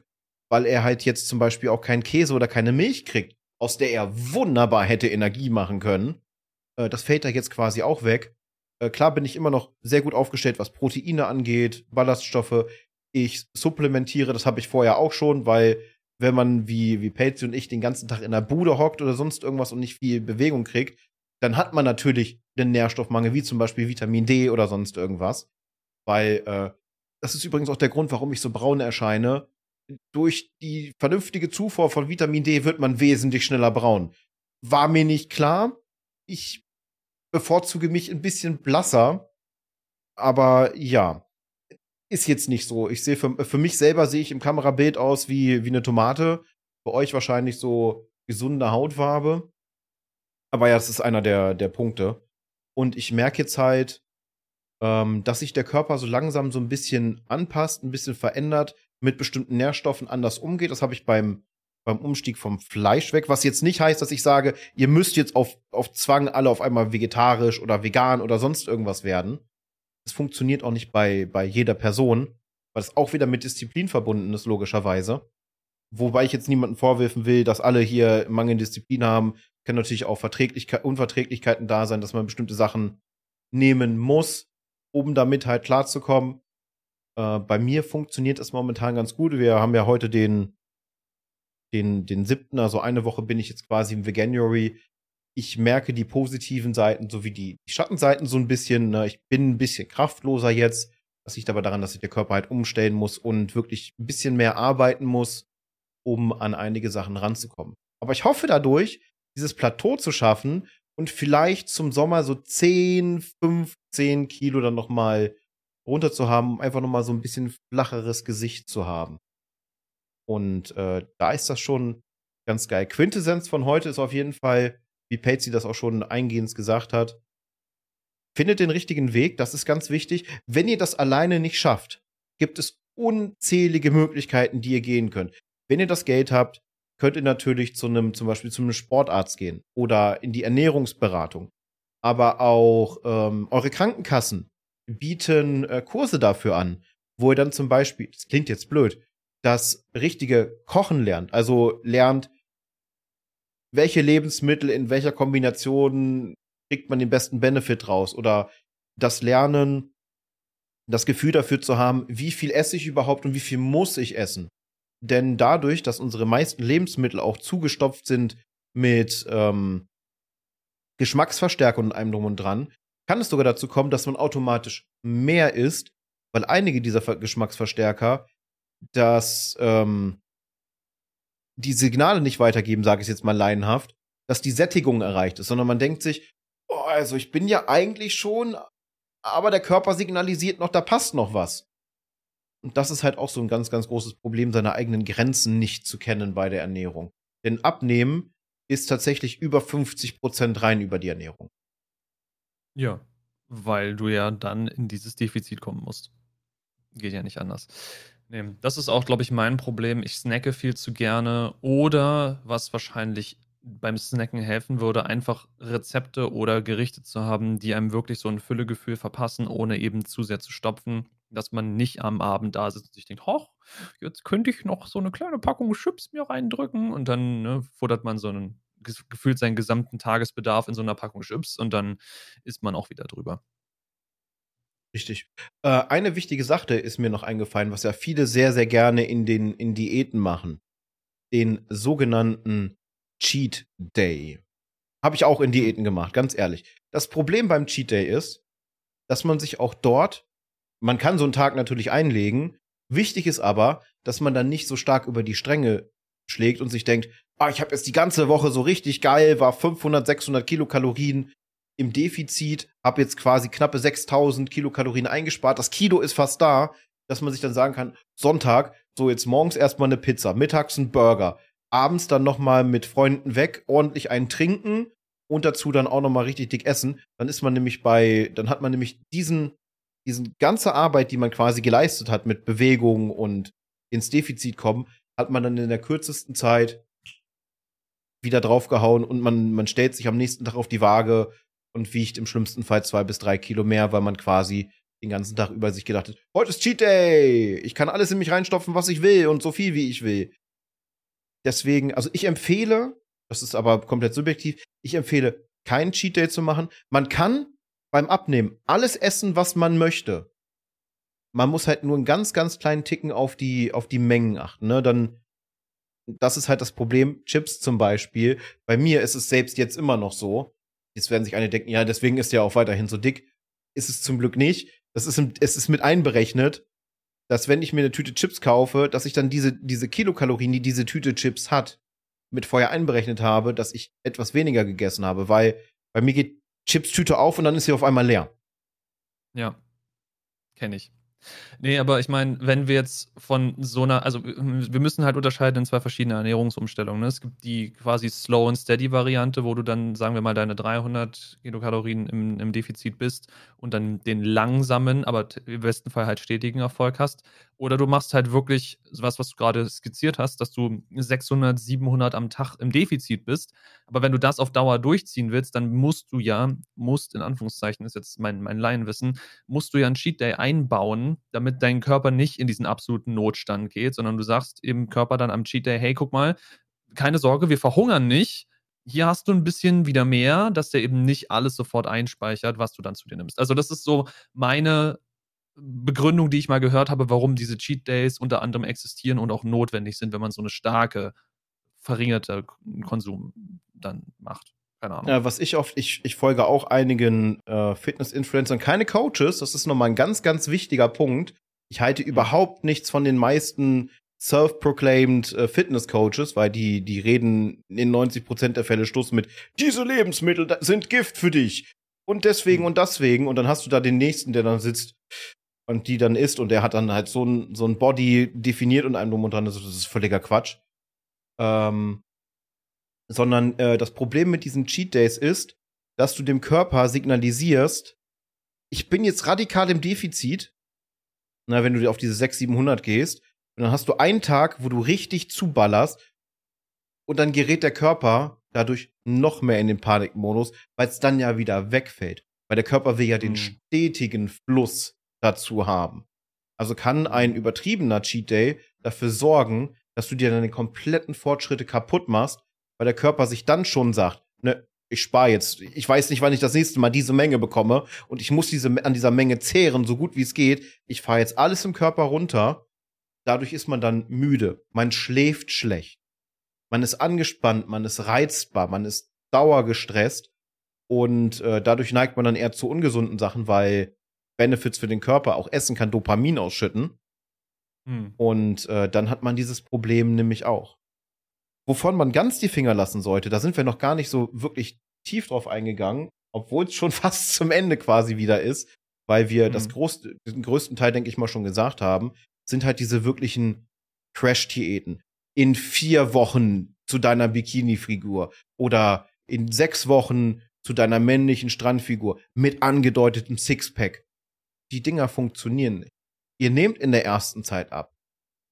weil er halt jetzt zum Beispiel auch keinen Käse oder keine Milch kriegt, aus der er wunderbar hätte Energie machen können. Äh, das fällt da jetzt quasi auch weg. Äh, klar bin ich immer noch sehr gut aufgestellt, was Proteine angeht, Ballaststoffe. Ich supplementiere, das habe ich vorher auch schon, weil wenn man wie, wie Patsy und ich den ganzen Tag in der Bude hockt oder sonst irgendwas und nicht viel Bewegung kriegt, dann hat man natürlich einen Nährstoffmangel, wie zum Beispiel Vitamin D oder sonst irgendwas. Weil, äh, das ist übrigens auch der Grund, warum ich so braun erscheine. Durch die vernünftige Zufuhr von Vitamin D wird man wesentlich schneller braun. War mir nicht klar. Ich bevorzuge mich ein bisschen blasser. Aber ja, ist jetzt nicht so. Ich sehe für, für mich selber sehe ich im Kamerabild aus wie, wie eine Tomate. Bei euch wahrscheinlich so gesunde Hautfarbe. Aber ja, das ist einer der, der Punkte. Und ich merke jetzt halt, ähm, dass sich der Körper so langsam so ein bisschen anpasst, ein bisschen verändert, mit bestimmten Nährstoffen anders umgeht. Das habe ich beim, beim Umstieg vom Fleisch weg, was jetzt nicht heißt, dass ich sage, ihr müsst jetzt auf, auf Zwang alle auf einmal vegetarisch oder vegan oder sonst irgendwas werden. Das funktioniert auch nicht bei, bei jeder Person, weil es auch wieder mit Disziplin verbunden ist, logischerweise. Wobei ich jetzt niemanden vorwerfen will, dass alle hier Mangel Disziplin haben. Können natürlich auch Verträglichkeit, Unverträglichkeiten da sein, dass man bestimmte Sachen nehmen muss, um damit halt klarzukommen. Äh, bei mir funktioniert es momentan ganz gut. Wir haben ja heute den, den, den siebten, also eine Woche bin ich jetzt quasi im Veganuary ich merke die positiven Seiten sowie die Schattenseiten so ein bisschen. Ne? Ich bin ein bisschen kraftloser jetzt. Das liegt aber daran, dass sich der Körper halt umstellen muss und wirklich ein bisschen mehr arbeiten muss, um an einige Sachen ranzukommen. Aber ich hoffe dadurch, dieses Plateau zu schaffen und vielleicht zum Sommer so 10, 15 Kilo dann noch mal runter zu haben, um einfach noch mal so ein bisschen flacheres Gesicht zu haben. Und äh, da ist das schon ganz geil. Quintessenz von heute ist auf jeden Fall, wie Patsy das auch schon eingehend gesagt hat. Findet den richtigen Weg, das ist ganz wichtig. Wenn ihr das alleine nicht schafft, gibt es unzählige Möglichkeiten, die ihr gehen könnt. Wenn ihr das Geld habt, könnt ihr natürlich zu einem, zum Beispiel zu einem Sportarzt gehen oder in die Ernährungsberatung. Aber auch ähm, eure Krankenkassen bieten äh, Kurse dafür an, wo ihr dann zum Beispiel, das klingt jetzt blöd, das richtige Kochen lernt. Also lernt, welche Lebensmittel in welcher Kombination kriegt man den besten Benefit raus oder das Lernen, das Gefühl dafür zu haben, wie viel esse ich überhaupt und wie viel muss ich essen. Denn dadurch, dass unsere meisten Lebensmittel auch zugestopft sind mit ähm, Geschmacksverstärkung und einem drum und dran, kann es sogar dazu kommen, dass man automatisch mehr isst, weil einige dieser Geschmacksverstärker das ähm, die Signale nicht weitergeben, sage ich jetzt mal laienhaft, dass die Sättigung erreicht ist, sondern man denkt sich, oh, also ich bin ja eigentlich schon, aber der Körper signalisiert noch, da passt noch was. Und das ist halt auch so ein ganz, ganz großes Problem, seine eigenen Grenzen nicht zu kennen bei der Ernährung. Denn Abnehmen ist tatsächlich über 50 Prozent rein über die Ernährung. Ja, weil du ja dann in dieses Defizit kommen musst. Geht ja nicht anders. Nee, das ist auch, glaube ich, mein Problem. Ich snacke viel zu gerne. Oder, was wahrscheinlich beim Snacken helfen würde, einfach Rezepte oder Gerichte zu haben, die einem wirklich so ein Füllegefühl verpassen, ohne eben zu sehr zu stopfen, dass man nicht am Abend da sitzt und sich denkt, hoch, jetzt könnte ich noch so eine kleine Packung Chips mir reindrücken und dann ne, futtert man so einen gefühlt seinen gesamten Tagesbedarf in so einer Packung Chips und dann ist man auch wieder drüber. Richtig. Äh, eine wichtige Sache ist mir noch eingefallen, was ja viele sehr, sehr gerne in den in Diäten machen. Den sogenannten Cheat Day. Habe ich auch in Diäten gemacht, ganz ehrlich. Das Problem beim Cheat Day ist, dass man sich auch dort, man kann so einen Tag natürlich einlegen. Wichtig ist aber, dass man dann nicht so stark über die Stränge schlägt und sich denkt, ah, ich habe jetzt die ganze Woche so richtig geil, war 500, 600 Kilokalorien im Defizit, habe jetzt quasi knappe 6000 Kilokalorien eingespart. Das Kilo ist fast da, dass man sich dann sagen kann, Sonntag, so jetzt morgens erstmal eine Pizza, mittags ein Burger, abends dann noch mal mit Freunden weg, ordentlich einen trinken und dazu dann auch noch mal richtig dick essen. Dann ist man nämlich bei, dann hat man nämlich diesen, diesen ganze Arbeit, die man quasi geleistet hat mit Bewegung und ins Defizit kommen, hat man dann in der kürzesten Zeit wieder draufgehauen und man, man stellt sich am nächsten Tag auf die Waage und wiegt im schlimmsten Fall zwei bis drei Kilo mehr, weil man quasi den ganzen Tag über sich gedacht hat, heute ist Cheat Day, ich kann alles in mich reinstopfen, was ich will und so viel, wie ich will. Deswegen, also ich empfehle, das ist aber komplett subjektiv, ich empfehle, keinen Cheat Day zu machen. Man kann beim Abnehmen alles essen, was man möchte. Man muss halt nur einen ganz, ganz kleinen Ticken auf die, auf die Mengen achten, ne? Dann, das ist halt das Problem. Chips zum Beispiel. Bei mir ist es selbst jetzt immer noch so. Jetzt werden sich einige denken, ja, deswegen ist er auch weiterhin so dick. Ist es zum Glück nicht. Das ist, es ist mit einberechnet, dass wenn ich mir eine Tüte Chips kaufe, dass ich dann diese, diese Kilokalorien, die diese Tüte Chips hat, mit vorher einberechnet habe, dass ich etwas weniger gegessen habe, weil bei mir geht Chips-Tüte auf und dann ist sie auf einmal leer. Ja, kenne ich. Nee, aber ich meine, wenn wir jetzt von so einer, also wir müssen halt unterscheiden in zwei verschiedene Ernährungsumstellungen. Ne? Es gibt die quasi Slow and Steady Variante, wo du dann, sagen wir mal, deine 300 Kilokalorien im, im Defizit bist und dann den langsamen, aber im besten Fall halt stetigen Erfolg hast. Oder du machst halt wirklich was, was du gerade skizziert hast, dass du 600, 700 am Tag im Defizit bist. Aber wenn du das auf Dauer durchziehen willst, dann musst du ja, musst in Anführungszeichen, ist jetzt mein, mein Laienwissen, musst du ja einen Cheat Day einbauen, damit dein Körper nicht in diesen absoluten Notstand geht, sondern du sagst im Körper dann am Cheat Day, hey, guck mal, keine Sorge, wir verhungern nicht. Hier hast du ein bisschen wieder mehr, dass der eben nicht alles sofort einspeichert, was du dann zu dir nimmst. Also, das ist so meine Begründung, die ich mal gehört habe, warum diese Cheat Days unter anderem existieren und auch notwendig sind, wenn man so eine starke, verringerte Konsum dann macht. Keine Ahnung. Ja, was ich oft, ich, ich folge auch einigen äh, Fitness-Influencern, keine Coaches, das ist nochmal ein ganz, ganz wichtiger Punkt. Ich halte mhm. überhaupt nichts von den meisten self-proclaimed äh, Fitness-Coaches, weil die, die reden in 90% der Fälle Schluss mit, diese Lebensmittel sind Gift für dich. Und deswegen mhm. und deswegen. Und dann hast du da den nächsten, der dann sitzt, und die dann isst und der hat dann halt so ein, so ein Body definiert und einem drum und dran, das ist völliger Quatsch. Ähm, sondern äh, das Problem mit diesen Cheat Days ist, dass du dem Körper signalisierst, ich bin jetzt radikal im Defizit. Na, wenn du auf diese 600, 700 gehst, und dann hast du einen Tag, wo du richtig zuballerst und dann gerät der Körper dadurch noch mehr in den Panikmodus, weil es dann ja wieder wegfällt. Weil der Körper will ja den mhm. stetigen Fluss dazu haben. Also kann ein übertriebener Cheat Day dafür sorgen, dass du dir deine kompletten Fortschritte kaputt machst, weil der Körper sich dann schon sagt, ne, ich spare jetzt, ich weiß nicht, wann ich das nächste Mal diese Menge bekomme und ich muss diese, an dieser Menge zehren, so gut wie es geht. Ich fahre jetzt alles im Körper runter. Dadurch ist man dann müde. Man schläft schlecht. Man ist angespannt, man ist reizbar, man ist dauergestresst und äh, dadurch neigt man dann eher zu ungesunden Sachen, weil Benefits für den Körper. Auch Essen kann Dopamin ausschütten. Hm. Und äh, dann hat man dieses Problem nämlich auch. Wovon man ganz die Finger lassen sollte, da sind wir noch gar nicht so wirklich tief drauf eingegangen, obwohl es schon <laughs> fast zum Ende quasi wieder ist, weil wir hm. das groß, den größten Teil, denke ich mal, schon gesagt haben, sind halt diese wirklichen Crash-Diäten. In vier Wochen zu deiner Bikini-Figur oder in sechs Wochen zu deiner männlichen Strandfigur mit angedeutetem Sixpack die Dinger funktionieren nicht. Ihr nehmt in der ersten Zeit ab.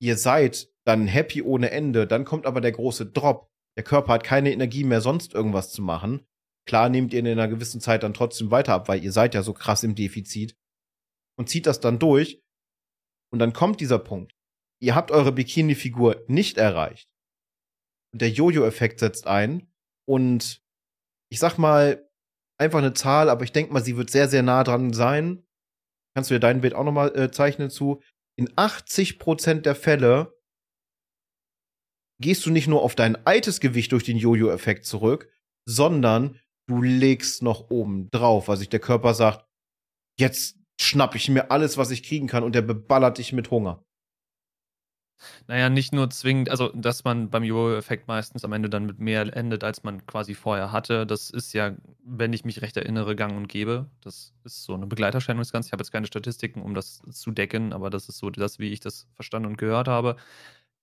Ihr seid dann happy ohne Ende, dann kommt aber der große Drop. Der Körper hat keine Energie mehr, sonst irgendwas zu machen. Klar nehmt ihr in einer gewissen Zeit dann trotzdem weiter ab, weil ihr seid ja so krass im Defizit. Und zieht das dann durch. Und dann kommt dieser Punkt. Ihr habt eure Bikini-Figur nicht erreicht. Und der Jojo-Effekt setzt ein. Und ich sag mal, einfach eine Zahl, aber ich denke mal, sie wird sehr, sehr nah dran sein kannst du dir dein Bild auch nochmal äh, zeichnen zu, in 80% der Fälle gehst du nicht nur auf dein altes Gewicht durch den Jojo-Effekt zurück, sondern du legst noch oben drauf, weil sich der Körper sagt, jetzt schnapp ich mir alles, was ich kriegen kann und der beballert dich mit Hunger. Naja, nicht nur zwingend, also dass man beim Jojo-Effekt meistens am Ende dann mit mehr endet, als man quasi vorher hatte. Das ist ja, wenn ich mich recht erinnere, gang und gäbe. Das ist so eine Begleiterscheinung des Ganzen. Ich habe jetzt keine Statistiken, um das zu decken, aber das ist so das, wie ich das verstanden und gehört habe.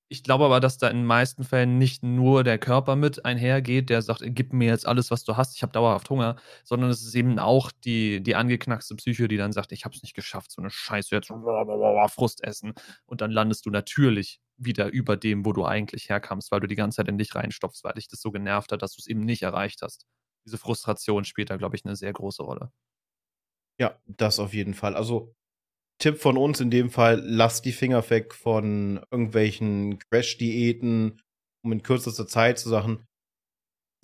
Ich glaube aber, dass da in den meisten Fällen nicht nur der Körper mit einhergeht, der sagt, gib mir jetzt alles, was du hast, ich habe dauerhaft Hunger, sondern es ist eben auch die, die angeknackste Psyche, die dann sagt, ich habe es nicht geschafft, so eine Scheiße, jetzt Frust essen. Und dann landest du natürlich wieder über dem, wo du eigentlich herkamst, weil du die ganze Zeit in dich reinstopfst, weil dich das so genervt hat, dass du es eben nicht erreicht hast. diese Frustration spielt da, glaube ich, eine sehr große Rolle. Ja, das auf jeden Fall. Also Tipp von uns in dem Fall, lasst die Finger weg von irgendwelchen Crash-Diäten, um in kürzester Zeit zu Sachen.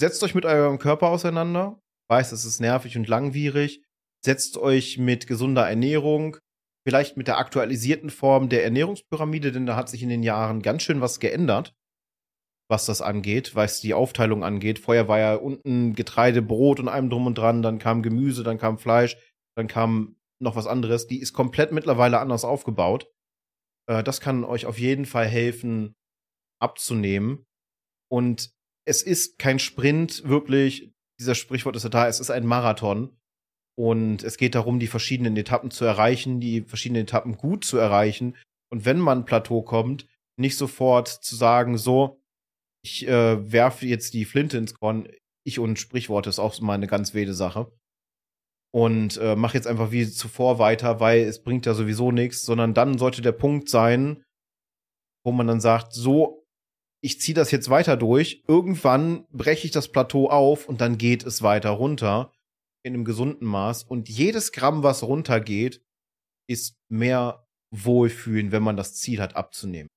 Setzt euch mit eurem Körper auseinander. Weiß, es ist nervig und langwierig. Setzt euch mit gesunder Ernährung, vielleicht mit der aktualisierten Form der Ernährungspyramide, denn da hat sich in den Jahren ganz schön was geändert, was das angeht, was die Aufteilung angeht. Vorher war ja unten Getreide, Brot und allem drum und dran, dann kam Gemüse, dann kam Fleisch, dann kam noch was anderes. Die ist komplett mittlerweile anders aufgebaut. Äh, das kann euch auf jeden Fall helfen, abzunehmen. Und es ist kein Sprint, wirklich. Dieser Sprichwort ist da, es ist ein Marathon. Und es geht darum, die verschiedenen Etappen zu erreichen, die verschiedenen Etappen gut zu erreichen. Und wenn man Plateau kommt, nicht sofort zu sagen, so, ich äh, werfe jetzt die Flinte ins Korn. Ich und Sprichworte ist auch mal eine ganz wilde Sache und äh, mach jetzt einfach wie zuvor weiter, weil es bringt ja sowieso nichts, sondern dann sollte der Punkt sein, wo man dann sagt, so, ich ziehe das jetzt weiter durch, irgendwann breche ich das Plateau auf und dann geht es weiter runter in einem gesunden Maß und jedes Gramm, was runtergeht, ist mehr Wohlfühlen, wenn man das Ziel hat, abzunehmen.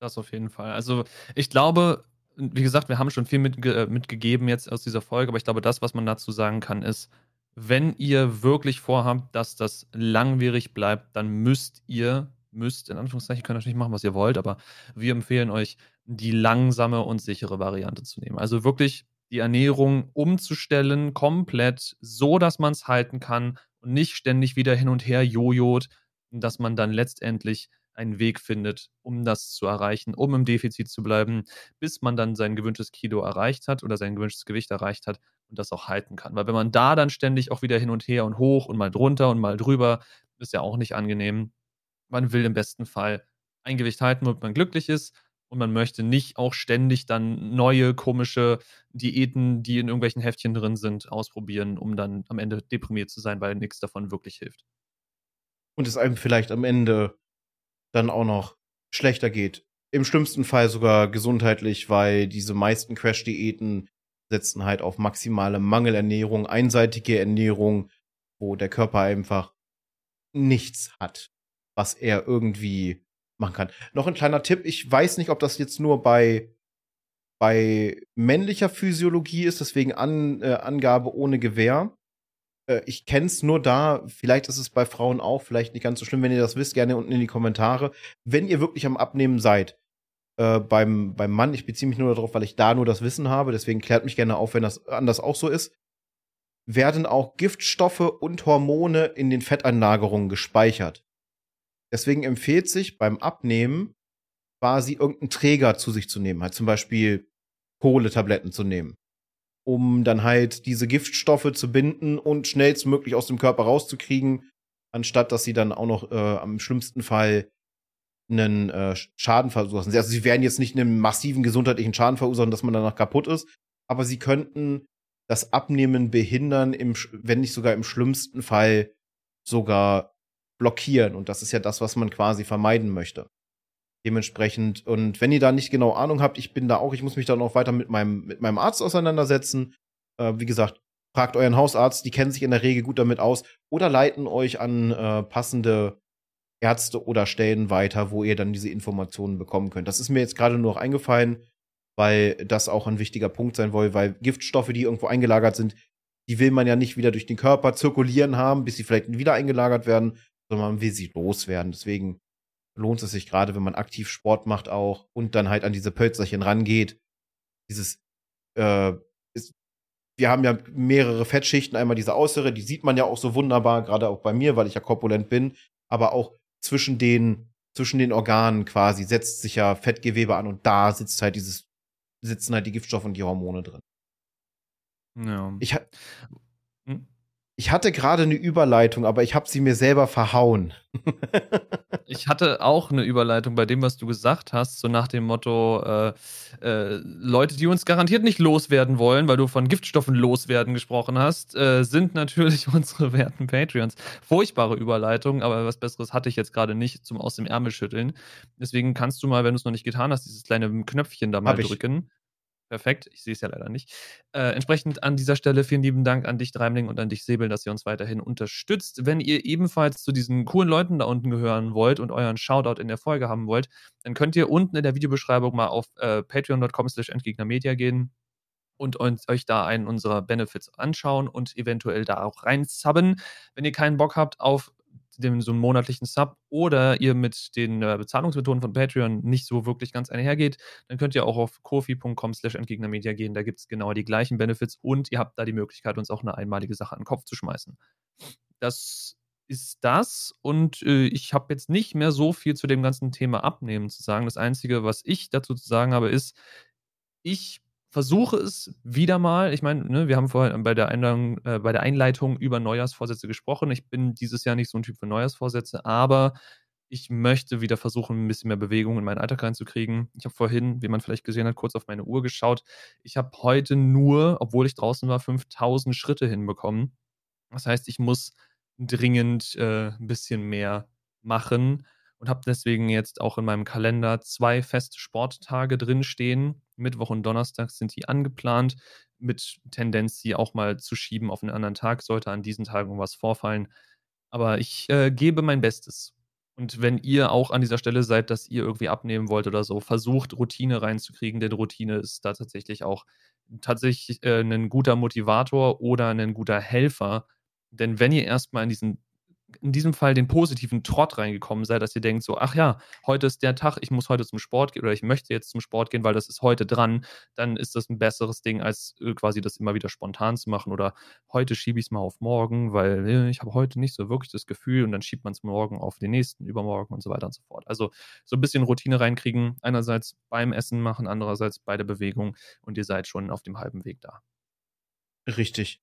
Das auf jeden Fall. Also ich glaube, wie gesagt, wir haben schon viel mitge äh, mitgegeben jetzt aus dieser Folge, aber ich glaube, das, was man dazu sagen kann, ist, wenn ihr wirklich vorhabt, dass das langwierig bleibt, dann müsst ihr, müsst, in Anführungszeichen, ihr könnt natürlich machen, was ihr wollt, aber wir empfehlen euch, die langsame und sichere Variante zu nehmen. Also wirklich die Ernährung umzustellen, komplett, so dass man es halten kann und nicht ständig wieder hin und her jojot, dass man dann letztendlich einen Weg findet, um das zu erreichen, um im Defizit zu bleiben, bis man dann sein gewünschtes Kilo erreicht hat oder sein gewünschtes Gewicht erreicht hat und das auch halten kann. Weil wenn man da dann ständig auch wieder hin und her und hoch und mal drunter und mal drüber, ist ja auch nicht angenehm. Man will im besten Fall ein Gewicht halten, womit man glücklich ist und man möchte nicht auch ständig dann neue komische Diäten, die in irgendwelchen Heftchen drin sind, ausprobieren, um dann am Ende deprimiert zu sein, weil nichts davon wirklich hilft. Und es einem vielleicht am Ende dann auch noch schlechter geht. Im schlimmsten Fall sogar gesundheitlich, weil diese meisten Crash-Diäten setzen halt auf maximale Mangelernährung, einseitige Ernährung, wo der Körper einfach nichts hat, was er irgendwie machen kann. Noch ein kleiner Tipp, ich weiß nicht, ob das jetzt nur bei bei männlicher Physiologie ist, deswegen An, äh, Angabe ohne Gewehr. Äh, ich kenne es nur da, vielleicht ist es bei Frauen auch, vielleicht nicht ganz so schlimm, wenn ihr das wisst, gerne unten in die Kommentare. Wenn ihr wirklich am Abnehmen seid, äh, beim, beim Mann, ich beziehe mich nur darauf, weil ich da nur das Wissen habe, deswegen klärt mich gerne auf, wenn das anders auch so ist, werden auch Giftstoffe und Hormone in den Fettanlagerungen gespeichert. Deswegen empfiehlt sich beim Abnehmen quasi irgendeinen Träger zu sich zu nehmen, halt zum Beispiel Kohletabletten zu nehmen um dann halt diese Giftstoffe zu binden und schnellstmöglich aus dem Körper rauszukriegen, anstatt dass sie dann auch noch äh, am schlimmsten Fall einen äh, Schaden verursachen. Also sie werden jetzt nicht einen massiven gesundheitlichen Schaden verursachen, dass man danach kaputt ist, aber sie könnten das Abnehmen behindern, im, wenn nicht sogar im schlimmsten Fall sogar blockieren. Und das ist ja das, was man quasi vermeiden möchte. Dementsprechend, und wenn ihr da nicht genau Ahnung habt, ich bin da auch, ich muss mich dann auch weiter mit meinem, mit meinem Arzt auseinandersetzen. Äh, wie gesagt, fragt euren Hausarzt, die kennen sich in der Regel gut damit aus, oder leiten euch an äh, passende Ärzte oder Stellen weiter, wo ihr dann diese Informationen bekommen könnt. Das ist mir jetzt gerade nur noch eingefallen, weil das auch ein wichtiger Punkt sein soll, weil Giftstoffe, die irgendwo eingelagert sind, die will man ja nicht wieder durch den Körper zirkulieren haben, bis sie vielleicht wieder eingelagert werden, sondern man will sie loswerden. Deswegen lohnt es sich gerade, wenn man aktiv Sport macht auch und dann halt an diese Pölzerchen rangeht. Dieses, äh, ist, wir haben ja mehrere Fettschichten, einmal diese äußere, die sieht man ja auch so wunderbar, gerade auch bei mir, weil ich ja korpulent bin, aber auch zwischen den, zwischen den Organen quasi setzt sich ja Fettgewebe an und da sitzt halt dieses, sitzen halt die Giftstoffe und die Hormone drin. Ja. Ich? Ich hatte gerade eine Überleitung, aber ich habe sie mir selber verhauen. <laughs> ich hatte auch eine Überleitung bei dem, was du gesagt hast, so nach dem Motto, äh, äh, Leute, die uns garantiert nicht loswerden wollen, weil du von Giftstoffen loswerden gesprochen hast, äh, sind natürlich <laughs> unsere werten Patreons. Furchtbare Überleitung, aber was Besseres hatte ich jetzt gerade nicht zum aus dem Ärmel schütteln. Deswegen kannst du mal, wenn du es noch nicht getan hast, dieses kleine Knöpfchen da mal drücken. Perfekt, ich sehe es ja leider nicht. Äh, entsprechend an dieser Stelle vielen lieben Dank an dich, Dreimling, und an dich, Säbel, dass ihr uns weiterhin unterstützt. Wenn ihr ebenfalls zu diesen coolen Leuten da unten gehören wollt und euren Shoutout in der Folge haben wollt, dann könnt ihr unten in der Videobeschreibung mal auf äh, patreon.com slash entgegnermedia gehen und euch da einen unserer Benefits anschauen und eventuell da auch reinsubben. Wenn ihr keinen Bock habt auf dem, so einen monatlichen Sub oder ihr mit den äh, Bezahlungsmethoden von Patreon nicht so wirklich ganz einhergeht, dann könnt ihr auch auf kofi.com slash entgegnermedia gehen. Da gibt es genau die gleichen Benefits und ihr habt da die Möglichkeit, uns auch eine einmalige Sache an den Kopf zu schmeißen. Das ist das und äh, ich habe jetzt nicht mehr so viel zu dem ganzen Thema Abnehmen zu sagen. Das Einzige, was ich dazu zu sagen habe, ist, ich versuche es wieder mal. Ich meine, ne, wir haben vorhin bei der, Einladung, äh, bei der Einleitung über Neujahrsvorsätze gesprochen. Ich bin dieses Jahr nicht so ein Typ für Neujahrsvorsätze, aber ich möchte wieder versuchen, ein bisschen mehr Bewegung in meinen Alltag reinzukriegen. Ich habe vorhin, wie man vielleicht gesehen hat, kurz auf meine Uhr geschaut. Ich habe heute nur, obwohl ich draußen war, 5000 Schritte hinbekommen. Das heißt, ich muss dringend äh, ein bisschen mehr machen und habe deswegen jetzt auch in meinem Kalender zwei feste Sporttage drinstehen. Mittwoch und Donnerstag sind die angeplant, mit Tendenz, sie auch mal zu schieben auf einen anderen Tag, sollte an diesen Tagen was vorfallen. Aber ich äh, gebe mein Bestes. Und wenn ihr auch an dieser Stelle seid, dass ihr irgendwie abnehmen wollt oder so, versucht Routine reinzukriegen, denn Routine ist da tatsächlich auch tatsächlich äh, ein guter Motivator oder ein guter Helfer. Denn wenn ihr erstmal in diesen in diesem Fall den positiven Trott reingekommen seid, dass ihr denkt so, ach ja, heute ist der Tag, ich muss heute zum Sport gehen oder ich möchte jetzt zum Sport gehen, weil das ist heute dran, dann ist das ein besseres Ding, als äh, quasi das immer wieder spontan zu machen oder heute schiebe ich es mal auf morgen, weil äh, ich habe heute nicht so wirklich das Gefühl und dann schiebt man es morgen auf den nächsten, übermorgen und so weiter und so fort. Also so ein bisschen Routine reinkriegen, einerseits beim Essen machen, andererseits bei der Bewegung und ihr seid schon auf dem halben Weg da. Richtig.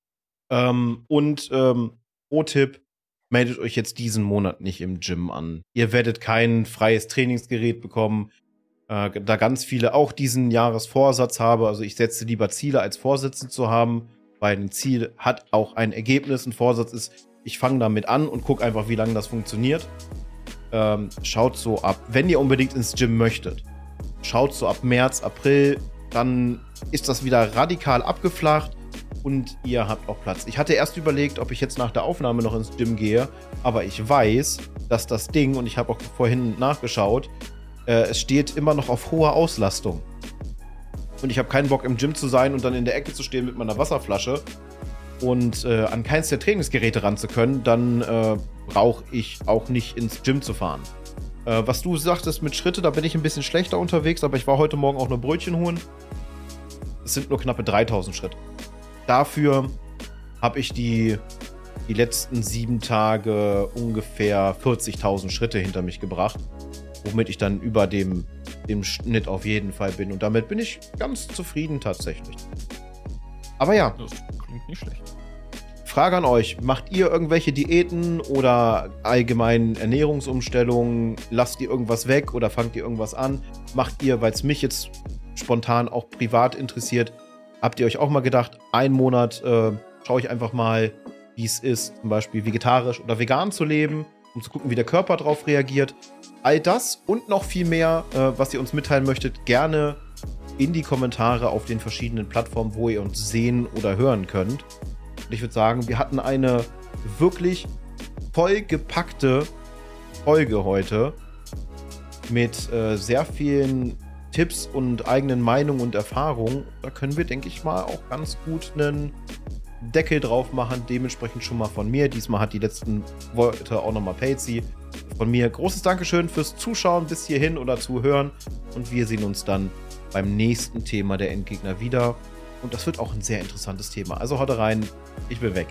Ähm, und ähm, Pro-Tipp, meldet euch jetzt diesen Monat nicht im Gym an. Ihr werdet kein freies Trainingsgerät bekommen. Äh, da ganz viele auch diesen Jahresvorsatz habe, also ich setze lieber Ziele als Vorsätze zu haben, weil ein Ziel hat auch ein Ergebnis. Ein Vorsatz ist, ich fange damit an und gucke einfach, wie lange das funktioniert. Ähm, schaut so ab, wenn ihr unbedingt ins Gym möchtet, schaut so ab März, April, dann ist das wieder radikal abgeflacht und ihr habt auch Platz. Ich hatte erst überlegt, ob ich jetzt nach der Aufnahme noch ins Gym gehe, aber ich weiß, dass das Ding, und ich habe auch vorhin nachgeschaut, äh, es steht immer noch auf hoher Auslastung. Und ich habe keinen Bock im Gym zu sein und dann in der Ecke zu stehen mit meiner Wasserflasche und äh, an keins der Trainingsgeräte ran zu können, dann äh, brauche ich auch nicht ins Gym zu fahren. Äh, was du sagtest mit Schritte, da bin ich ein bisschen schlechter unterwegs, aber ich war heute Morgen auch nur Brötchen holen. Es sind nur knappe 3000 Schritte dafür habe ich die, die letzten sieben Tage ungefähr 40.000 Schritte hinter mich gebracht, womit ich dann über dem, dem Schnitt auf jeden Fall bin. Und damit bin ich ganz zufrieden tatsächlich. Aber ja. Das klingt nicht schlecht. Frage an euch: Macht ihr irgendwelche Diäten oder allgemein Ernährungsumstellungen? Lasst ihr irgendwas weg oder fangt ihr irgendwas an? Macht ihr, weil es mich jetzt spontan auch privat interessiert, Habt ihr euch auch mal gedacht, einen Monat äh, schaue ich einfach mal, wie es ist, zum Beispiel vegetarisch oder vegan zu leben, um zu gucken, wie der Körper darauf reagiert? All das und noch viel mehr, äh, was ihr uns mitteilen möchtet, gerne in die Kommentare auf den verschiedenen Plattformen, wo ihr uns sehen oder hören könnt. Und ich würde sagen, wir hatten eine wirklich vollgepackte Folge heute mit äh, sehr vielen Tipps und eigenen Meinungen und Erfahrungen, da können wir, denke ich mal, auch ganz gut einen Deckel drauf machen. Dementsprechend schon mal von mir. Diesmal hat die letzten Worte auch nochmal Patsy. Von mir großes Dankeschön fürs Zuschauen bis hierhin oder Zuhören. Und wir sehen uns dann beim nächsten Thema der Endgegner wieder. Und das wird auch ein sehr interessantes Thema. Also haut rein, ich bin weg.